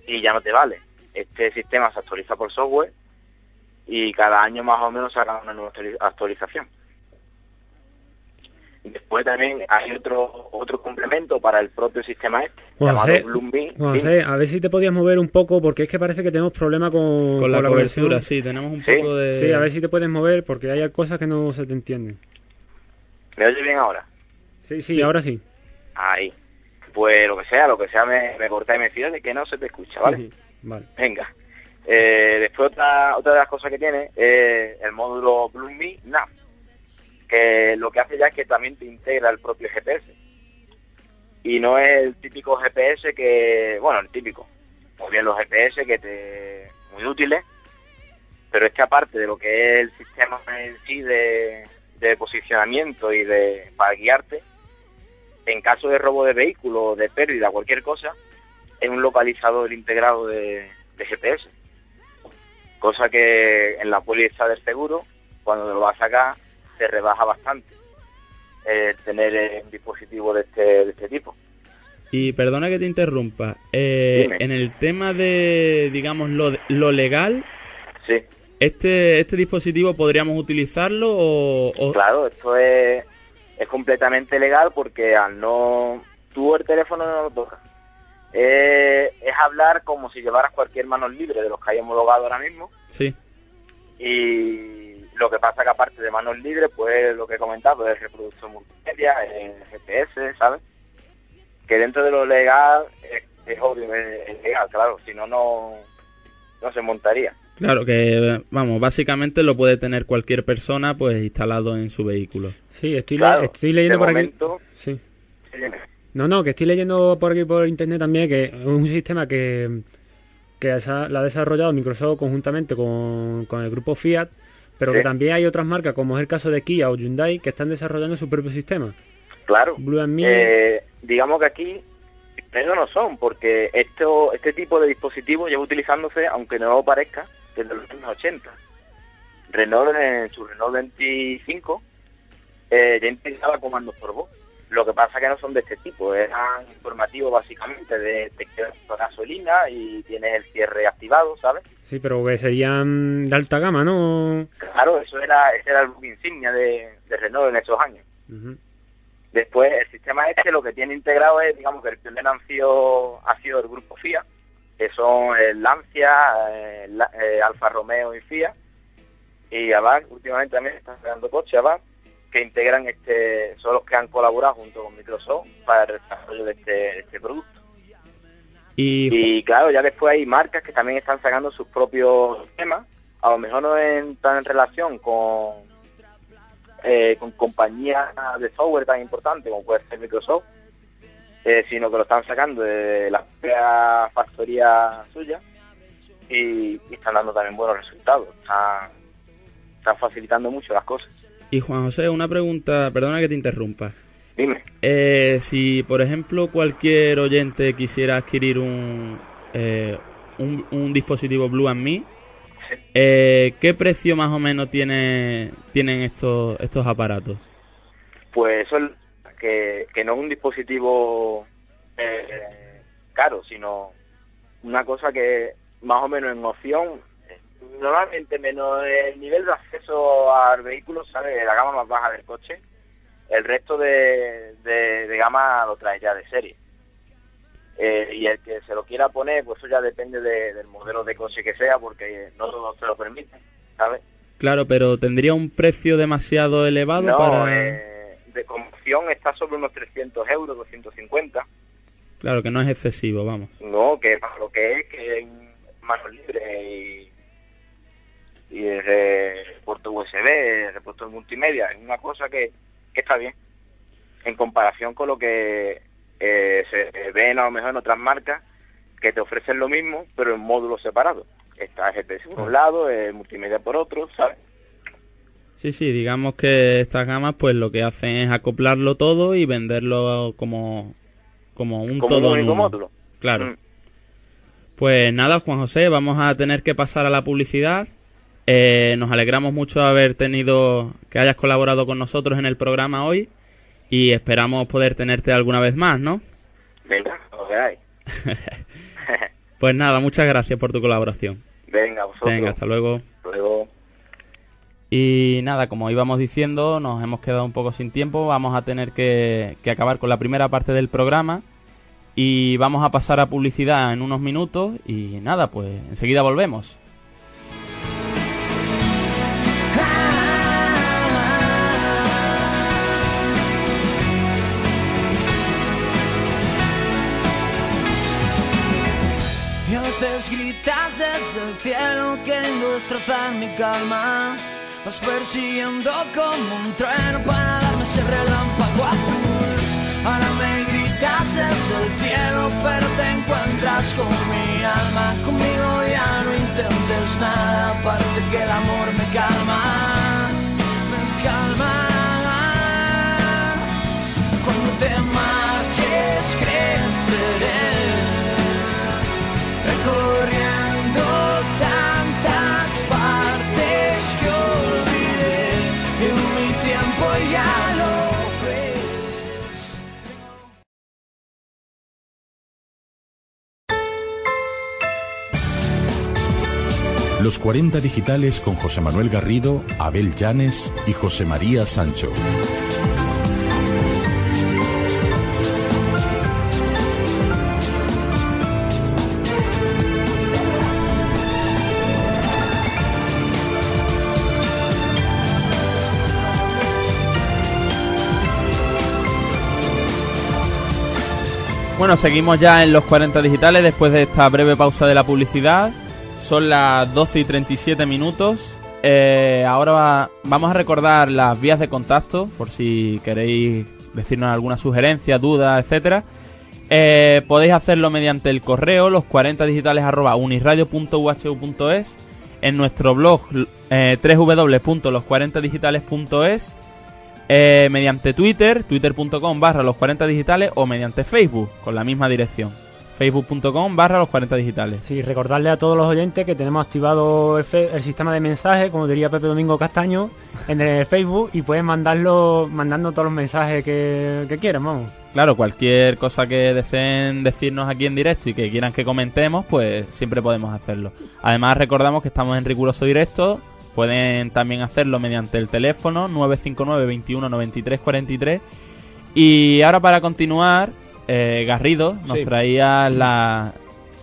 y ya no te vale. Este sistema se actualiza por software y cada año más o menos sacan una nueva actuali- actualización. Y Después también hay otro otro complemento para el propio sistema este, llamado José, a ver si te podías mover un poco, porque es que parece que tenemos problemas con, Con la, cobertura, sí, tenemos un Sí. poco de... Sí, a ver si te puedes mover, porque hay cosas que no se te entienden. ¿Me oye bien ahora? Sí, sí, Sí. ahora sí. Ahí. Pues lo que sea, lo que sea, me, me corta y me fío de que no se te escucha, ¿vale? Sí, Vale. Venga. Eh, después otra, otra de las cosas que tiene es el módulo Bloombeam Nav, que lo que hace ya es que también te integra el propio GPS. Y no es el típico GPS que, bueno, el típico, o bien los GPS que te muy útiles, pero es que aparte de lo que es el sistema en sí de, posicionamiento y de para guiarte, en caso de robo de vehículo, de pérdida, cualquier cosa, es un localizador integrado de, GPS. Cosa que en la póliza del seguro, cuando lo vas a sacar, se rebaja bastante el tener eh, un dispositivo de este, de este tipo. Y perdona que te interrumpa, eh, en el tema de, digamos, lo, lo legal, Sí, ¿este, ¿este dispositivo podríamos utilizarlo o...? o- claro, esto es, es completamente legal porque al no... Tú el teléfono no lo tocas. Eh, es hablar como si llevaras cualquier mano libre de los que hay homologado ahora mismo. Sí, y lo que pasa que aparte de manos libres, pues lo que he comentado, el reproductor multimedia, el GPS, ¿sabes? Que dentro de lo legal es, es obvio, es, es legal, claro, si no, no no se montaría. claro que, vamos, básicamente lo puede tener cualquier persona pues instalado en su vehículo. Sí, estoy, le- Claro, estoy leyendo de por aquí. Sí. No, no, que estoy leyendo por aquí por internet también que es un sistema que, que esa- la ha desarrollado Microsoft conjuntamente con, con el grupo Fiat, pero que también hay otras marcas, como es el caso de Kia o Hyundai, que están desarrollando su propio sistema. claro. Blue and Me, Eh, digamos que aquí pero no son, porque esto, este tipo de dispositivos lleva utilizándose, aunque no parezca, desde los años 80. Renault en su Renault 25 eh, ya integraba comandos por voz. Lo que pasa que no son de este tipo, eran informativos básicamente de te quedas con gasolina y tienes el cierre activado, ¿sabes? sí, pero que serían de alta gama, ¿no? Claro, eso era, ese era el buque insignia de, de Renault en esos años. Después, el sistema este lo que tiene integrado es, digamos, que el pionero han sido, ha sido el grupo FIA, que son el Lancia, eh, Alfa Romeo y FIA. y ABAC últimamente también están sacando coches ABAC que integran este, son los que han colaborado junto con Microsoft para el desarrollo de este, este producto. Y, Y claro, ya después hay marcas que también están sacando sus propios temas, a lo mejor no en, tan en relación con, eh, con compañías de software tan importantes como puede ser Microsoft, eh, sino que lo están sacando de la propia factoría suya y, y están dando también buenos resultados. Están, están facilitando mucho las cosas. Y Juan José, una pregunta, perdona que te interrumpa. Dime. Eh, si, por ejemplo, cualquier oyente quisiera adquirir un, eh, un, un dispositivo Blue and Me, eh, ¿qué precio más o menos tiene, tienen estos, estos aparatos? Pues eso es que, que no es un dispositivo eh, caro, sino una cosa que más o menos en opción, normalmente menos el nivel de acceso al vehículo sale de la gama más baja del coche, el resto de, de, de gama lo trae ya de serie. Eh, y el que se lo quiera poner, pues eso ya depende de- del modelo de coche que sea, porque no todos se lo permiten, ¿sabes? Claro, pero tendría un precio demasiado elevado No, para... eh, de como opción está sobre unos 300 euros, 250. Claro, que no es excesivo, vamos. No, que para lo que es, que es mano libre y, y es de puerto USB, repuesto multimedia, es una cosa que, que está bien. En comparación con lo que eh, se ve a lo mejor en otras marcas que te ofrecen lo mismo, pero en módulos separados. Está GPS por un lado, eh, multimedia por otro, ¿sabes? Sí, sí, digamos que estas gamas pues lo que hacen es acoplarlo todo y venderlo como, como un Como todo un en único uno. módulo. Claro. Mm. Pues nada, Juan José, vamos a tener que pasar a la publicidad. Eh, nos alegramos mucho de haber tenido, que hayas colaborado con nosotros en el programa hoy y esperamos poder tenerte alguna vez más, ¿no? Venga, que hay. Pues nada, muchas gracias por tu colaboración. Venga, vosotros. Venga, hasta luego. Luego. Y nada, como íbamos diciendo, nos hemos quedado un poco sin tiempo. Vamos a tener que, que acabar con la primera parte del programa. Y vamos a pasar a publicidad en unos minutos. Y nada, pues enseguida volvemos. Gritas desde el cielo queriendo destrozar mi calma. Vas persiguiendo como un trueno para darme ese relámpago azul. Ahora me gritas desde el cielo, pero te encuentras con mi alma. Conmigo ya no intentes nada, parece que el amor me calma. Los 40 digitales con José Manuel Garrido, Abel Llanes y José María Sancho. Bueno, seguimos ya en los 40 digitales después de esta breve pausa de la publicidad. Son las 12 y 37 minutos. Eh, ahora va- vamos a recordar las vías de contacto por si queréis decirnos alguna sugerencia, duda, etcétera. Eh, podéis hacerlo mediante el correo los 40 digitales arroba uniradio.uhu.es en nuestro blog eh, www.los40digitales.es eh, mediante Twitter, twitter.com barra los 40 digitales o mediante Facebook con la misma dirección, facebook.com barra los 40 digitales. Sí, recordarle a todos los oyentes que tenemos activado el, fe- el sistema de mensajes, como diría Pepe Domingo Castaño, en el Facebook y pueden mandarlo, mandando todos los mensajes que, que quieran, vamos. Claro, cualquier cosa que deseen decirnos aquí en directo y que quieran que comentemos, pues siempre podemos hacerlo. Además recordamos que estamos en riguroso directo, pueden también hacerlo mediante el teléfono 959 21 93 43 y ahora para continuar, eh, Garrido nos Sí. traía la,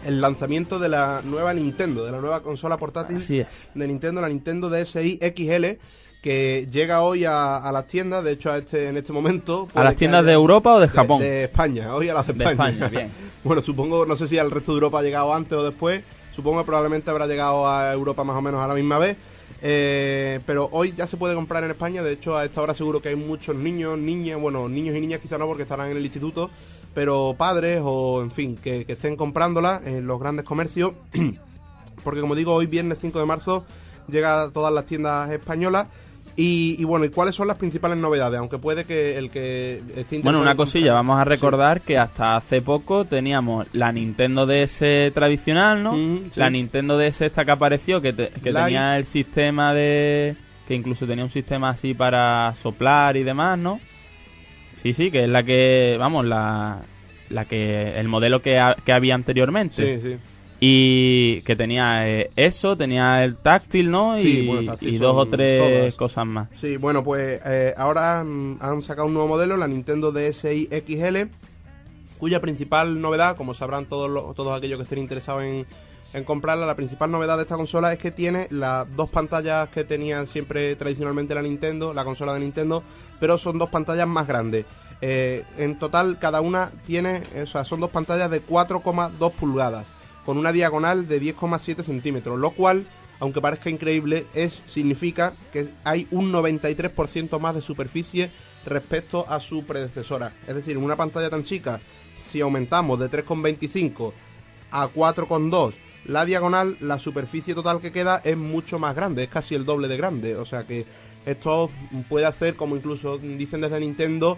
el lanzamiento de la nueva Nintendo, de la nueva consola portátil Así es. de Nintendo, la Nintendo DSi XL, que llega hoy a, a las tiendas, de hecho a este, en este momento... ¿A las tiendas de Europa o de Japón? De, España, hoy a las de De España. España, bien. bueno, supongo, no sé si al resto de Europa ha llegado antes o después, supongo que probablemente habrá llegado a Europa más o menos a la misma vez. Eh, pero hoy ya se puede comprar en España, de hecho a esta hora seguro que hay muchos niños, niñas, bueno, niños y niñas quizá no porque estarán en el instituto, pero padres o en fin, que, que estén comprándola en los grandes comercios, porque como digo, hoy viernes 5 de marzo llega a todas las tiendas españolas. Y, y bueno, ¿y cuáles son las principales novedades? Aunque puede que el que esté Bueno, una cosilla, vamos a recordar que hasta hace poco teníamos la Nintendo DS tradicional, ¿no? Mm, sí. La Nintendo DS esta que apareció, que, te- que tenía el sistema de... que incluso tenía un sistema así para soplar y demás, ¿no? Sí, sí, que es la que, vamos, la, la que, el modelo que, ha- que había anteriormente. Sí, sí. Y que tenía eh, eso, tenía el táctil, ¿no? Sí, y bueno, táctil y dos o tres todas. cosas más. Sí, bueno, pues eh, ahora mm, han sacado un nuevo modelo, la Nintendo DSi XL, cuya principal novedad, como sabrán todos, los- todos aquellos que estén interesados en, en comprarla, la principal novedad de esta consola es que tiene las dos pantallas que tenían siempre tradicionalmente la Nintendo, la consola de Nintendo, pero son dos pantallas más grandes. Eh, en total, cada una tiene, eh, o sea, son dos pantallas de 4,2 pulgadas, con una diagonal de 10,7 centímetros, lo cual aunque parezca increíble, es significa que hay un 93% más de superficie respecto a su predecesora. Es decir, en una pantalla tan chica, si aumentamos de 3,25 a 4,2 la diagonal, la superficie total que queda es mucho más grande, es casi el doble de grande. O sea que esto puede hacer, como incluso dicen desde Nintendo,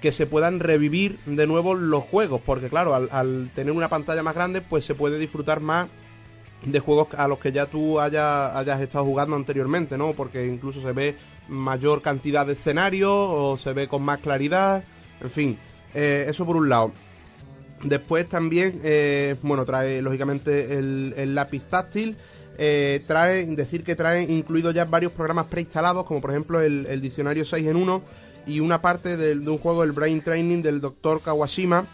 que se puedan revivir de nuevo los juegos, porque claro, al, tener una pantalla más grande, pues se puede disfrutar más de juegos a los que ya tú hayas, hayas estado jugando anteriormente, ¿no? Porque incluso se ve mayor cantidad de escenarios o se ve con más claridad, en fin, eh, eso por un lado. Después también, eh, bueno, trae lógicamente el lápiz táctil. Eh, trae, decir que trae incluidos ya varios programas preinstalados, como por ejemplo el, diccionario 6 en 1 y una parte del- de un juego, el Brain Training del Dr. Kawashima.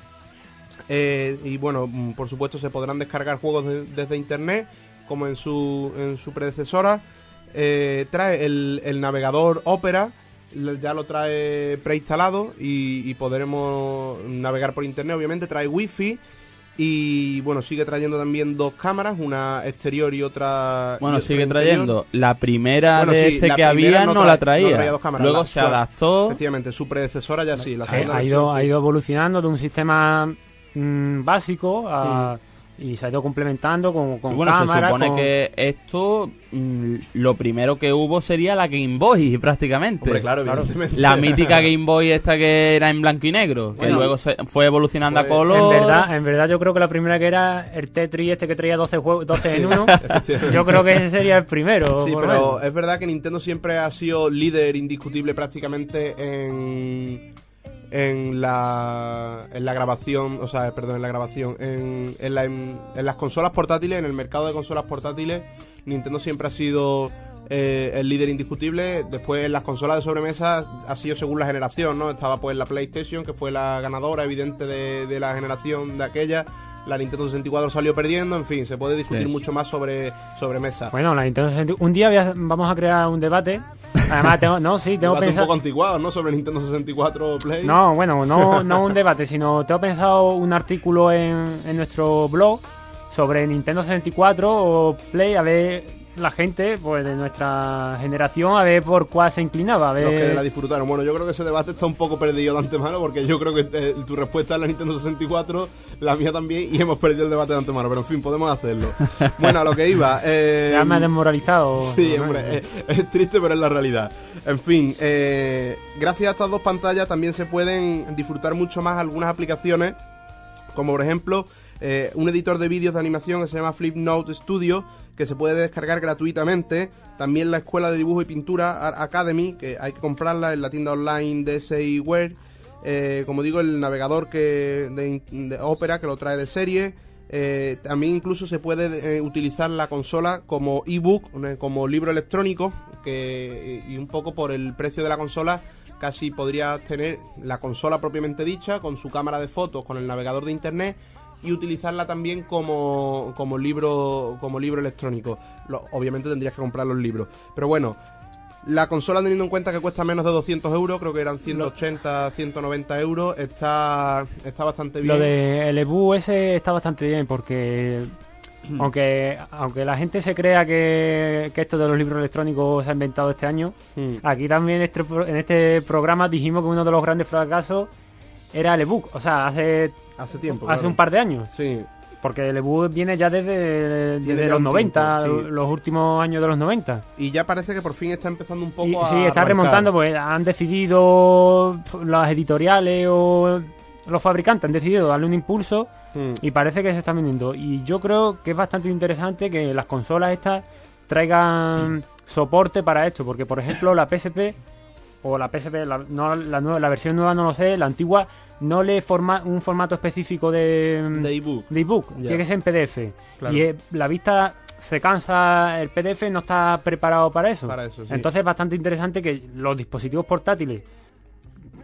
Eh, y bueno, mm, por supuesto se podrán descargar juegos de- desde internet, como en su, en su predecesora. Eh, trae el, navegador Opera, ya lo trae preinstalado y podremos navegar por internet, obviamente. Trae wifi y bueno, sigue trayendo también dos cámaras, una exterior y otra. Bueno, y otra sigue interior. trayendo. La primera Bueno, de sí, ese que había no la no traía. traía dos cámaras, Luego la- se su- adaptó. Efectivamente, su predecesora ya sí, la Ha, segunda ha ido, ha ido evolucionando de un sistema mm, básico a- y se ha ido complementando con, con Sí, bueno, se supone con- que esto, mm, lo primero que hubo sería la Game Boy, prácticamente. Hombre, claro, evidentemente. La mítica Game Boy esta que era en blanco y negro, que Bueno, luego se fue evolucionando a color. En verdad, en verdad yo creo que la primera que era el Tetris este que traía 12, juegos, 12 en uno, yo creo que ese sería el primero. Sí, pero menos. es verdad que Nintendo siempre ha sido líder indiscutible prácticamente en en la en la grabación, o sea, perdón, en la grabación, en, en, la- en- en las consolas portátiles, en el mercado de consolas portátiles, Nintendo siempre ha sido eh, el líder indiscutible. Después en las consolas de sobremesa ha sido según la generación, ¿no? Estaba pues la PlayStation, que fue la ganadora evidente de, de la generación de aquella. La Nintendo 64 salió perdiendo, en fin, se puede discutir Sí. mucho más sobre, sobre mesa. Bueno, la Nintendo 64 Un día a- vamos a crear un debate. Además, tengo, no, sí, tengo debate un pensado. poco antiguado, ¿no? Sobre Nintendo 64 Play. No, bueno, no, no un debate, sino tengo pensado un artículo en, en nuestro blog sobre Nintendo 64 o Play, a ver la gente pues de nuestra generación, a ver por cuál se inclinaba, a Los que ver... la disfrutaron. Bueno, yo creo que ese debate está un poco perdido de antemano porque yo creo que eh, tu respuesta es la Nintendo 64, la mía también, y hemos perdido el debate de antemano. Pero en fin, podemos hacerlo. Bueno, a lo que iba. Eh, Ya me ha desmoralizado. Sí, ¿no? hombre, eh, es, triste, pero es la realidad. En fin, eh, gracias a estas dos pantallas también se pueden disfrutar mucho más algunas aplicaciones, como por ejemplo un editor de vídeos de animación que se llama Flipnote Studio, que se puede descargar gratuitamente. También la Escuela de Dibujo y Pintura Academy, que hay que comprarla en la tienda online de SIWare. Eh, como digo, el navegador que de, de Opera, que lo trae de serie. Eh, también incluso se puede eh, utilizar la consola como ebook, eh, como libro electrónico, que y un poco por el precio de la consola casi podrías tener la consola propiamente dicha con su cámara de fotos, con el navegador de internet y utilizarla también como, como libro como libro electrónico. Lo- obviamente tendrías que comprar los libros. Pero bueno, la consola teniendo en cuenta que cuesta menos de 200 euros, creo que eran 180, 190 euros, está, está bastante bien. Lo de el EBU ese está bastante bien porque aunque aunque la gente se crea que, que esto de los libros electrónicos se ha inventado este año, Mm. aquí también en este, pro- en este programa dijimos que uno de los grandes fracasos era el ebook, o sea, hace Hace tiempo. hace claro. un par de años, Sí, porque el ebook viene ya desde, desde ya los un 90, tiempo, sí. los últimos años de los 90. y ya parece que por fin está empezando un poco Y, a. sí, está arrancar. remontando, pues han decidido las editoriales o los fabricantes han decidido darle un impulso Mm. y parece que se están vendiendo. Y yo creo que es bastante interesante que las consolas estas traigan soporte para esto, porque por ejemplo la PSP o la PSP, la, no, la, nueva, la versión nueva no lo sé, la antigua no le forma un formato específico de, De ebook. de ebook, tiene que ser en PDF. Claro. Y eh, la vista se cansa, el PDF no está preparado para eso. Para eso, sí. Entonces es bastante interesante que los dispositivos portátiles,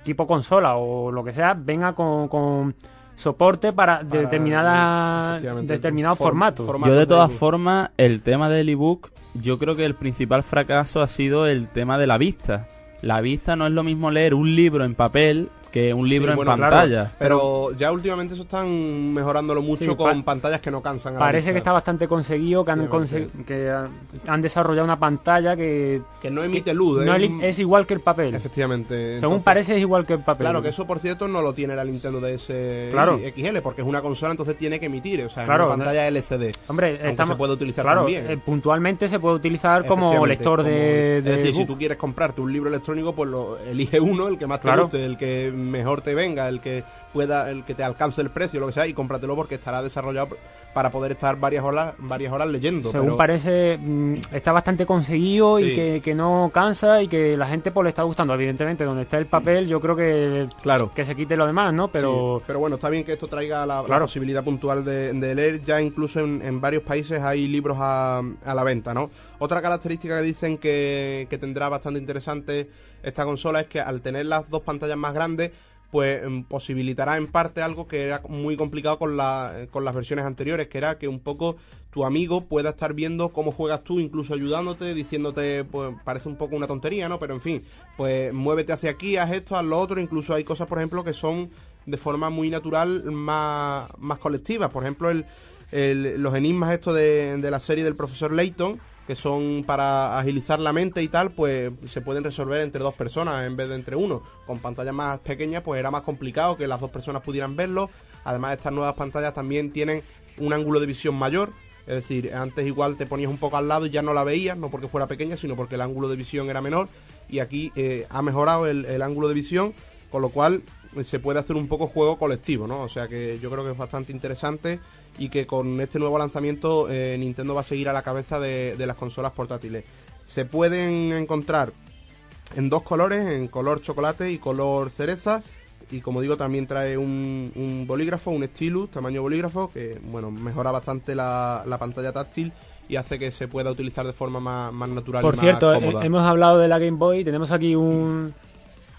tipo consola o lo que sea, venga con, con soporte para, Para- determinada, efectivamente, determinados form- formatos. formatos Yo de todas formas, el tema del ebook, yo creo que el principal fracaso ha sido el tema de la vista. La vista no es lo mismo leer un libro en papel que un libro Sí, en bueno, claro, pantalla. pero ya últimamente eso están mejorándolo mucho Sí, con pa- pantallas que no cansan. a la Parece que está bastante conseguido, que han, conse- que han- desarrollado una pantalla que Que no emite luz. no es, igual que el papel. Efectivamente. Según Entonces, parece es igual que el papel. Claro, que eso por cierto no lo tiene la Nintendo DS Claro. XL, porque es una consola, entonces tiene que emitir, o sea, Claro, es una pantalla LCD. Hombre, estamos- se puede utilizar claro, también. eh, puntualmente se puede utilizar como lector como- de, de Es decir, si tú quieres comprarte un libro electrónico, pues lo elige uno, el que más te Claro. guste, el que mejor te venga, el que pueda, el que te alcance el precio, lo que sea, y cómpratelo porque estará desarrollado para poder estar varias horas, varias horas leyendo. Según pero- parece, mm, está bastante conseguido y que, que no cansa y que la gente pues le está gustando. Evidentemente, donde está el papel, yo creo que, Claro. que se quite lo demás, ¿no? Pero Sí, pero bueno, está bien que esto traiga la, la Claro. posibilidad puntual de, de leer. Ya incluso en, en varios países hay libros a, a la venta, ¿no? Otra característica que dicen que, que tendrá bastante interesante esta consola es que al tener las dos pantallas más grandes, pues em, posibilitará en parte algo que era muy complicado con, la, con las versiones anteriores, que era que un poco tu amigo pueda estar viendo cómo juegas tú, incluso ayudándote, diciéndote, pues parece un poco una tontería, ¿no? Pero en fin, pues muévete hacia aquí, haz esto, haz lo otro, incluso hay cosas, por ejemplo, que son de forma muy natural más, más colectiva. Por ejemplo, el, el- los enigmas estos de, de la serie del profesor Layton, que son para agilizar la mente y tal, pues se pueden resolver entre dos personas en vez de entre uno. Con pantallas más pequeñas, pues era más complicado que las dos personas pudieran verlo. Además, estas nuevas pantallas también tienen un ángulo de visión mayor. Es decir, antes igual te ponías un poco al lado y ya no la veías, no porque fuera pequeña, sino porque el ángulo de visión era menor. Y aquí eh, ha mejorado el, el ángulo de visión, con lo cual se puede hacer un poco juego colectivo, ¿no? O sea que yo creo que es bastante interesante y que con este nuevo lanzamiento eh, Nintendo va a seguir a la cabeza de, de las consolas portátiles. Se pueden encontrar en dos colores, en color chocolate y color cereza. Y como digo, también trae un, un bolígrafo, un stylus, tamaño bolígrafo, que bueno, mejora bastante la, la pantalla táctil y hace que se pueda utilizar de forma más, más natural por y cierto, más cómoda. hemos hablado de la Game Boy. Tenemos aquí un,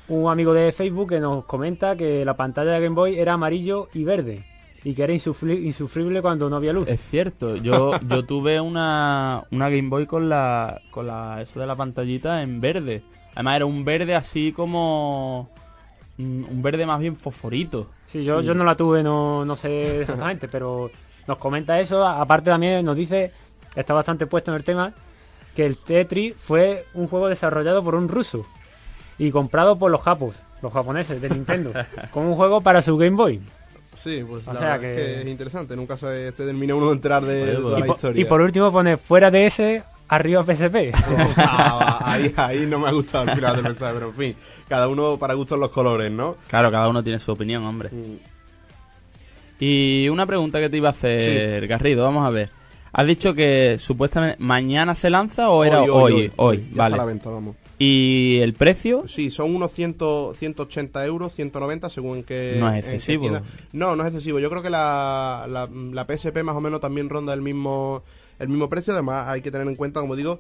un amigo de Facebook que nos comenta que la pantalla de Game Boy era amarillo y verde y que era insufrible cuando no había luz. Es cierto, yo, yo tuve una, una Game Boy con la, con la eso de la pantallita en verde. Además era un verde así como un un verde más bien fosforito. Sí, yo, yo no la tuve, no, no sé exactamente, pero nos comenta eso. Aparte también nos dice, está bastante puesto en el tema, que el Tetris fue un juego desarrollado por un ruso y comprado por los japos, los japoneses de Nintendo, como un juego para su Game Boy. Sí, pues O la sea verdad es que- que es interesante. Nunca se, se termina uno de enterar de, toda pues- la Y, po- historia. y por último pone fuera de ese, arriba PSP. Ah, ahí, ahí no me ha gustado el final del mensaje, pero en fin, cada uno para gustos los colores, ¿no? Claro, cada uno tiene su opinión, hombre. Mm. Y una pregunta que te iba a hacer, Garrido, vamos a ver. ¿Has dicho que supuestamente mañana se lanza o era hoy? Hoy, Ya está vale. a la venta, vamos. ¿Y el precio? Sí, son unos 100, 180 euros, 190 según qué... No es excesivo. No, no es excesivo. Yo creo que la, la, la PSP más o menos también ronda el mismo, el mismo precio. Además, hay que tener en cuenta, como digo,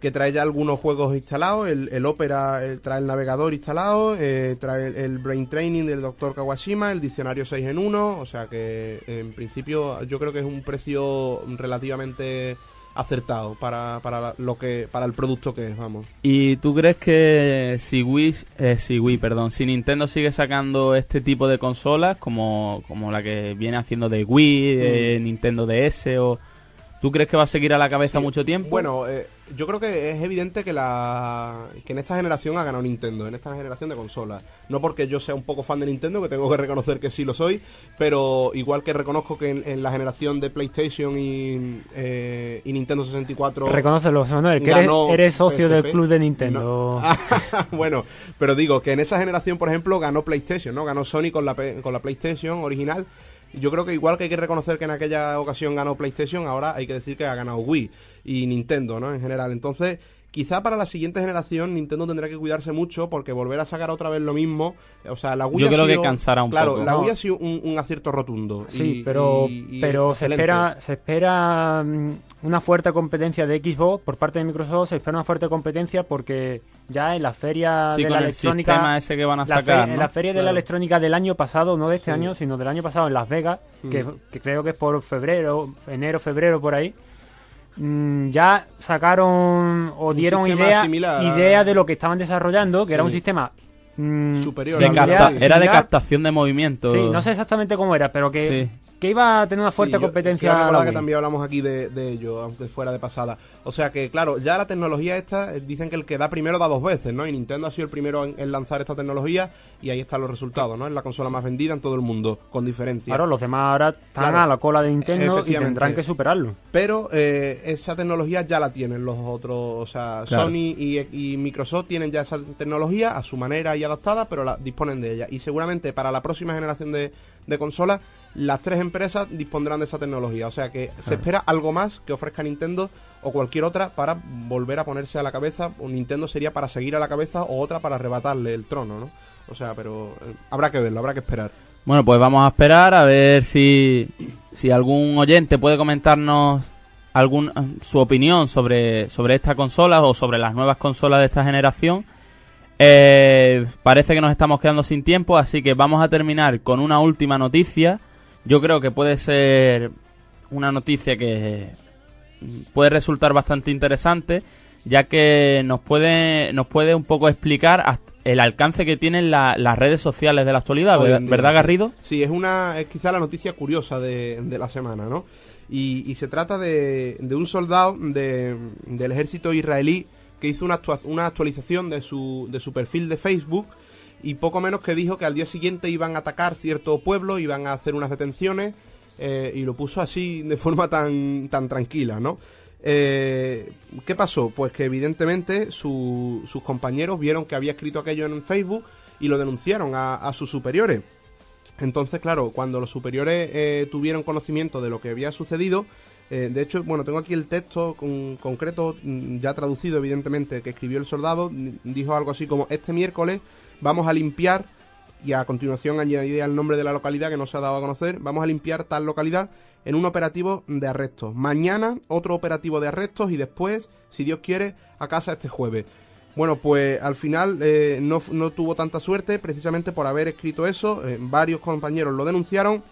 que trae ya algunos juegos instalados, el, el Opera eh, trae el navegador instalado, eh, trae el, el Brain Training del Dr. Kawashima, el diccionario 6 en 1, o sea que en principio yo creo que es un precio relativamente acertado para, para lo que para el producto que es, vamos. ¿Y tú crees que si Wii, eh, si Wii, perdón, si Nintendo sigue sacando este tipo de consolas como, como la que viene haciendo de Wii, de Nintendo DS o tú crees que va a seguir a la cabeza Sí. mucho tiempo? Bueno, eh, yo creo que es evidente que la que en esta generación ha ganado Nintendo, en esta generación de consolas. No porque yo sea un poco fan de Nintendo, que tengo que reconocer que sí lo soy, pero igual que reconozco que en, en la generación de PlayStation y, eh, y Nintendo 64... Reconócelo, José Manuel, que eres, socio PSP. del club de Nintendo. No. Bueno, pero digo que en esa generación, por ejemplo, ganó PlayStation, ¿no? Ganó Sony con la, con la PlayStation original. Yo creo que igual que hay que reconocer que en aquella ocasión ganó PlayStation, ahora hay que decir que ha ganado Wii y Nintendo, ¿no? En general. Entonces, quizá para la siguiente generación Nintendo tendrá que cuidarse mucho porque volver a sacar otra vez lo mismo, o sea, la Wii Yo ha creo que cansará un claro, poco. la No. Wii ha sido un, un acierto rotundo. Sí, y- pero, y- y pero se espera, se espera mm, una fuerte competencia de Xbox por parte de Microsoft, se espera una fuerte competencia porque ya en la feria sí, de con la el electrónica sistema ese que van a la sacar, en la feria de la Claro. electrónica del año pasado, no de este Sí. año, sino del año pasado en Las Vegas, que, Mm. que creo que es por febrero, enero, febrero, por ahí. Mm, ya sacaron o Un dieron idea, idea de lo que estaban desarrollando, que era un sistema mm, Superior De capta- era de captación de movimiento. Sí, no sé exactamente cómo era, pero que, Sí. Que iba a tener una fuerte Sí, yo- competencia. a la que también hablamos aquí de, de ello, aunque fuera de pasada. O sea que, claro, ya la tecnología esta, eh, dicen que el que da primero da dos veces, ¿no? Y Nintendo ha sido el primero en, en lanzar esta tecnología y ahí están los resultados, ¿no? Es la consola más vendida en todo el mundo, con diferencia. Claro, los demás ahora están Claro. a la cola de Nintendo y tendrán que superarlo. Pero eh, esa tecnología ya la tienen los otros, o sea, Claro. Sony y, y Microsoft tienen ya esa tecnología a su manera y adaptada, pero la disponen de ella. Y seguramente para la próxima generación de, de consolas, las tres empresas dispondrán de esa tecnología. O sea que se espera algo más que ofrezca Nintendo o cualquier otra para volver a ponerse a la cabeza. O Nintendo sería para seguir a la cabeza o otra para arrebatarle el trono, ¿no? O sea, pero eh, habrá que verlo, habrá que esperar. Bueno, pues vamos a esperar a ver si, si algún oyente puede comentarnos algún, su opinión sobre, sobre esta consola o sobre las nuevas consolas de esta generación. Eh, parece que nos estamos quedando sin tiempo, así que vamos a terminar con una última noticia. Yo creo que puede ser una noticia que puede resultar bastante interesante, ya que nos puede, nos puede un poco explicar el alcance que tienen la- las redes sociales de la actualidad, ¿verdad, en día, ¿verdad sí. Garrido? Sí, es una es quizá la noticia curiosa de, de la semana, ¿no? Y, y se trata de, de un soldado de- del ejército israelí que hizo una, actua- una actualización de su, de su perfil de Facebook y poco menos que dijo que al día siguiente iban a atacar cierto pueblo, iban a hacer unas detenciones eh, y lo puso así de forma tan, tan tranquila, ¿no? Eh, ¿Qué pasó? Pues que evidentemente su- sus compañeros vieron que había escrito aquello en Facebook y lo denunciaron a, a sus superiores. Entonces, claro, cuando los superiores eh, tuvieron conocimiento de lo que había sucedido, eh, de hecho, bueno, tengo aquí el texto con- concreto, mm, ya traducido evidentemente, que escribió el soldado, mm, dijo algo así como, este miércoles vamos a limpiar, y a continuación añadía el nombre de la localidad que no se ha dado a conocer, vamos a limpiar tal localidad en un operativo de arrestos. Mañana otro operativo de arrestos y después, si Dios quiere, a casa este jueves. Bueno, pues al final eh, no, no tuvo tanta suerte precisamente por haber escrito eso. eh, varios compañeros lo denunciaron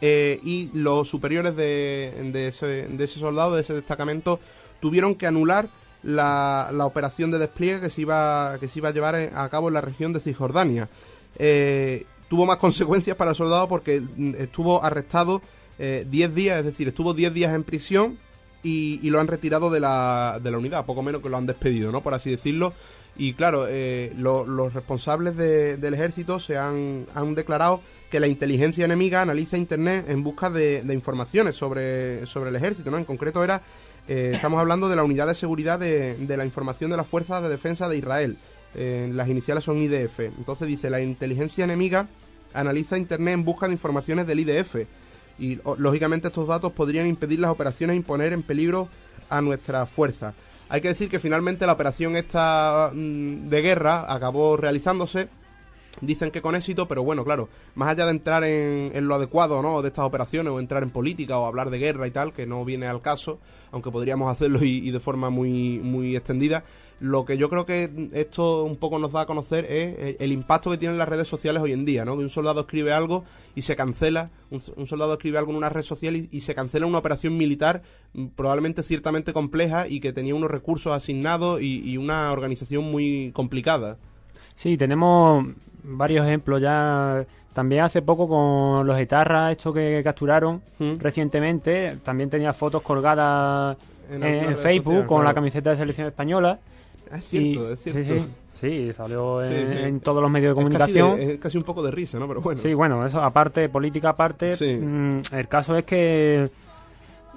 eh, y los superiores de, ese, de ese soldado, de ese destacamento, tuvieron que anular la, operación de despliegue que se iba, que se iba a llevar a cabo en la región de Cisjordania. Eh, tuvo más consecuencias para el soldado porque mm, estuvo arrestado eh, 10 días, es decir, estuvo 10 días en prisión y, lo han retirado de la, de la unidad, poco menos que lo han despedido, ¿no? Por así decirlo. Y claro, eh, lo- los responsables de- del ejército se han, han declarado que la inteligencia enemiga analiza Internet en busca de, de informaciones sobre, sobre el ejército, ¿no? En concreto era, eh, estamos hablando de la unidad de seguridad de, de la información de las fuerzas de defensa de Israel. Eh, las iniciales son IDF. Entonces dice, la inteligencia enemiga analiza Internet en busca de informaciones del IDF. Y lógicamente estos datos podrían impedir las operaciones e imponer en peligro a nuestras fuerzas. Hay que decir que finalmente la operación esta mm, de guerra acabó realizándose Dicen que con éxito, pero bueno, claro, más allá de entrar en, lo adecuado, ¿no? De estas operaciones, o entrar en política, o hablar de guerra y tal, que no viene al caso, aunque podríamos hacerlo y, de forma muy, muy extendida, lo que yo creo que esto un poco nos da a conocer es el, el impacto que tienen las redes sociales hoy en día, ¿no? Que un soldado escribe algo y se cancela, un, soldado escribe algo en una red social y, y se cancela una operación militar mm, probablemente ciertamente compleja y que tenía unos recursos asignados y, y una organización muy complicada. Sí, tenemos varios ejemplos ya. También hace poco con los etarras, estos que capturaron Mm. recientemente, también tenía fotos colgadas En Facebook social, con la camiseta de selección española. Es cierto, Y- es cierto. Sí, sí, sí, salió Sí, en, sí. en todos los medios de Es casi de- comunicación. Es casi, un poco de risa, ¿no? Pero bueno. Sí, bueno, eso aparte, política aparte. Sí. mm, el caso es que.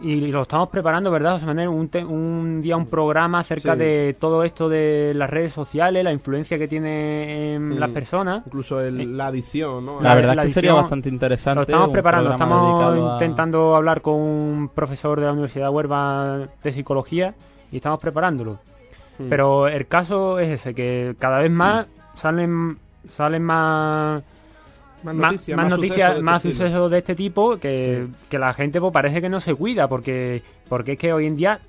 Y lo estamos preparando, ¿verdad, José Manuel? Un, te- un día un programa acerca Sí. de todo esto de las redes sociales, la influencia que tiene en Mm. las personas. Incluso el- la adicción, ¿no? La verdad la es que sería bastante interesante. Lo estamos preparando, estamos a- intentando hablar con un profesor de la Universidad de Huelva de psicología y estamos preparándolo. Mm. Pero el caso es ese, que cada vez más salen salen más más noticias, más más noticias, sucesos de este sucesos de este tipo que, que la gente pues parece que no se cuida porque porque es que hoy en día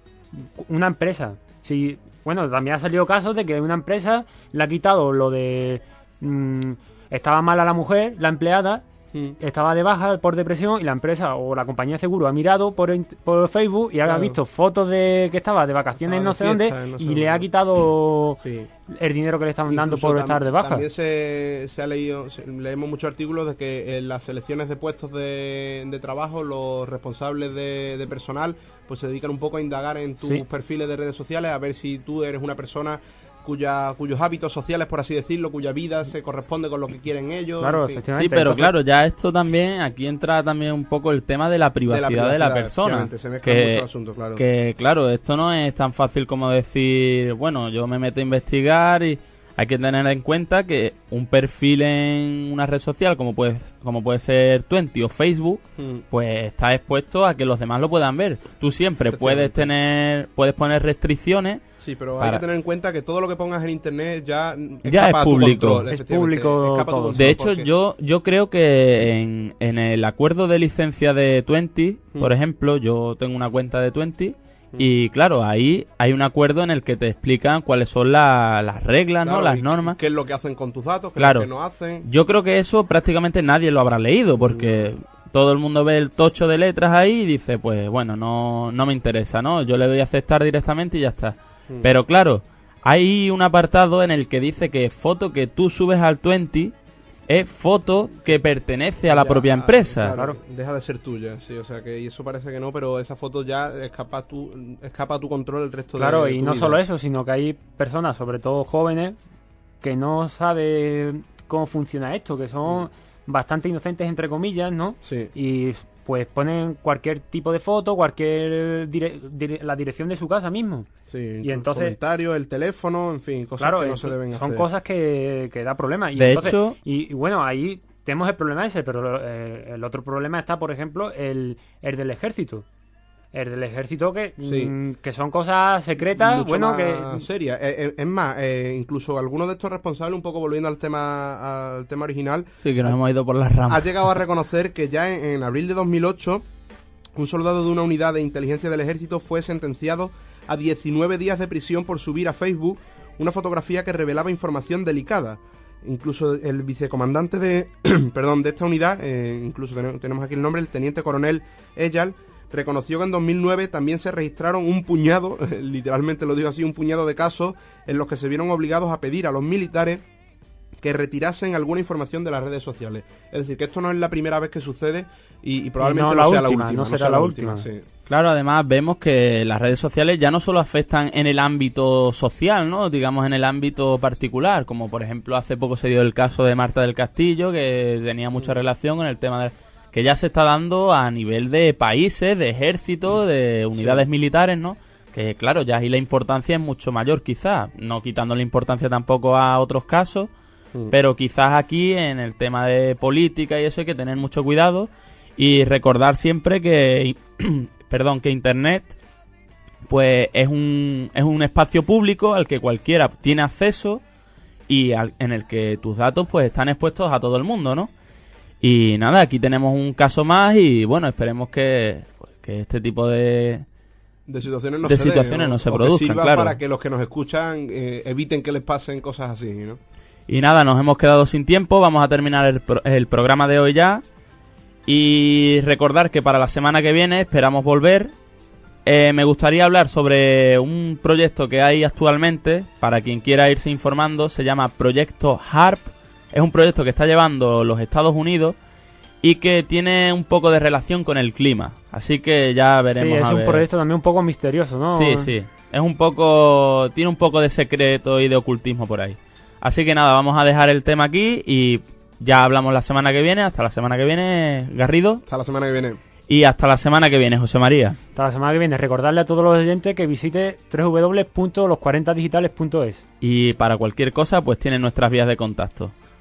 una empresa, si bueno, también ha salido casos de que una empresa le ha quitado lo de mm, estaba mala la mujer, la empleada, Mm. estaba de baja por depresión y la empresa o la compañía de seguro ha mirado por, por Facebook y ha visto fotos de que estaba de vacaciones Estaba no de sé dónde no sé y dónde. le ha quitado Sí. el dinero que le estaban dando por estar de baja. También se, se ha leído, se- leemos muchos artículos de que en las selecciones de puestos de, de trabajo los responsables de, de personal pues se dedican un poco a indagar en tus Sí. perfiles de redes sociales a ver si tú eres una persona cuya, cuyos hábitos sociales, por así decirlo, cuya vida se corresponde con lo que quieren ellos. Claro, en fin. efectivamente. Sí, pero Entonces- claro, ya esto también, aquí entra también un poco el tema de la privacidad de la, privacidad, persona. efectivamente, se mezclan Que, asuntos, claro. que, claro, esto no es tan fácil como decir, bueno, yo me meto a investigar y hay que tener en cuenta que un perfil en una red social como puede, como puede ser Twenty o Facebook, Mm. pues está expuesto a que los demás lo puedan ver. Tú siempre puedes tener, puedes poner restricciones Sí, pero hay que tener en cuenta que todo lo que pongas en internet ya Ya es público. control, Es público control, De hecho, porque- yo, yo creo que en, en el acuerdo de licencia de Twenty, Mm. por ejemplo, yo tengo una cuenta de Twenty y claro, ahí hay un acuerdo en el que te explican cuáles son la- las reglas, ¿no? Las normas. ¿Qué es lo que hacen con tus datos? ¿Qué Claro. es lo que no hacen? Yo creo que eso prácticamente nadie lo habrá leído porque todo el mundo ve el tocho de letras ahí y dice, pues bueno, no, no me interesa, ¿no? Yo le doy a aceptar directamente y ya está. Mm. Pero claro, hay un apartado en el que dice que foto que tú subes al 20 es foto que pertenece a la Ya, propia empresa. claro, Deja de ser tuya, sí, o sea que y eso parece que no, pero esa foto ya escapa a tu, escapa a tu control el resto de Claro, de y tu no vida. solo eso, sino que hay personas, sobre todo jóvenes, que no saben cómo funciona esto, que son bastante inocentes, entre comillas, ¿no? Sí. Y pues ponen cualquier tipo de foto, cualquier dire- dire- la dirección de su casa mismo. Sí, Y entonces- comentarios, el teléfono, en fin, cosas claro, que no se deben son hacer. cosas que, que da problemas. Y De entonces- hecho- y, y bueno, ahí tenemos el problema ese, pero eh, el otro problema está, por ejemplo, el, el del ejército. El del ejército que, Sí. mm, que son cosas secretas, Mucho bueno, más que seria. Eh, eh, es más, eh, incluso algunos de estos responsables, un poco volviendo al tema al tema original, Sí, que nos hemos ido por las ramas. ha llegado a reconocer que ya en, en abril de 2008 un soldado de una unidad de inteligencia del ejército fue sentenciado a 19 días de prisión por subir a Facebook una fotografía que revelaba información delicada. Incluso el vicecomandante de, perdón, de esta unidad, eh, incluso tenemos aquí el nombre, el teniente coronel Eyal, reconoció que en 2009 también se registraron un puñado, literalmente lo digo así, un puñado de casos en los que se vieron obligados a pedir a los militares que retirasen alguna información de las redes sociales. Es decir, que esto no es la primera vez que sucede y, y probablemente no no, la sea última, la última. no será sea la última. sí. Claro, además vemos que las redes sociales ya no solo afectan en el ámbito social, ¿no? Digamos en el ámbito particular, como por ejemplo hace poco se dio el caso de Marta del Castillo, que tenía mucha relación con el tema de que ya se está dando a nivel de países, de ejércitos, de unidades militares, ¿no? Que claro, ya ahí la importancia es mucho mayor quizás, no quitando la importancia tampoco a otros casos, pero quizás aquí en el tema de política y eso hay que tener mucho cuidado y recordar siempre que perdón que internet pues es un es un espacio público al que cualquiera tiene acceso y al- en el que tus datos pues están expuestos a todo el mundo, ¿no? Y nada, aquí tenemos un caso más y bueno, esperemos que, que este tipo de... De situaciones no De se den, situaciones no se O que produzcan, sirva claro. para que los que nos escuchan eh, eviten que les pasen cosas así, ¿no? Y nada, nos hemos quedado sin tiempo, vamos a terminar el, pro- el programa de hoy ya. Y recordar que para la semana que viene esperamos volver. Eh, me gustaría hablar sobre un proyecto que hay actualmente, para quien quiera irse informando, se llama Proyecto HARP. Es un proyecto que está llevando los Estados Unidos y que tiene un poco de relación con el clima. Así que ya Sí, veremos. es a un ver. proyecto también un poco misterioso, ¿no? Sí, sí. Es un poco. Tiene un poco de secreto y de ocultismo por ahí. Así que nada, vamos a dejar el tema aquí y ya hablamos la semana que viene. Hasta la semana que viene, Garrido. Hasta la semana que viene. Y hasta la semana que viene, José María. Hasta la semana que viene. Recordarle a todos los oyentes que visite www.los40digitales.es. Y para cualquier cosa, pues tienen nuestras vías de contacto.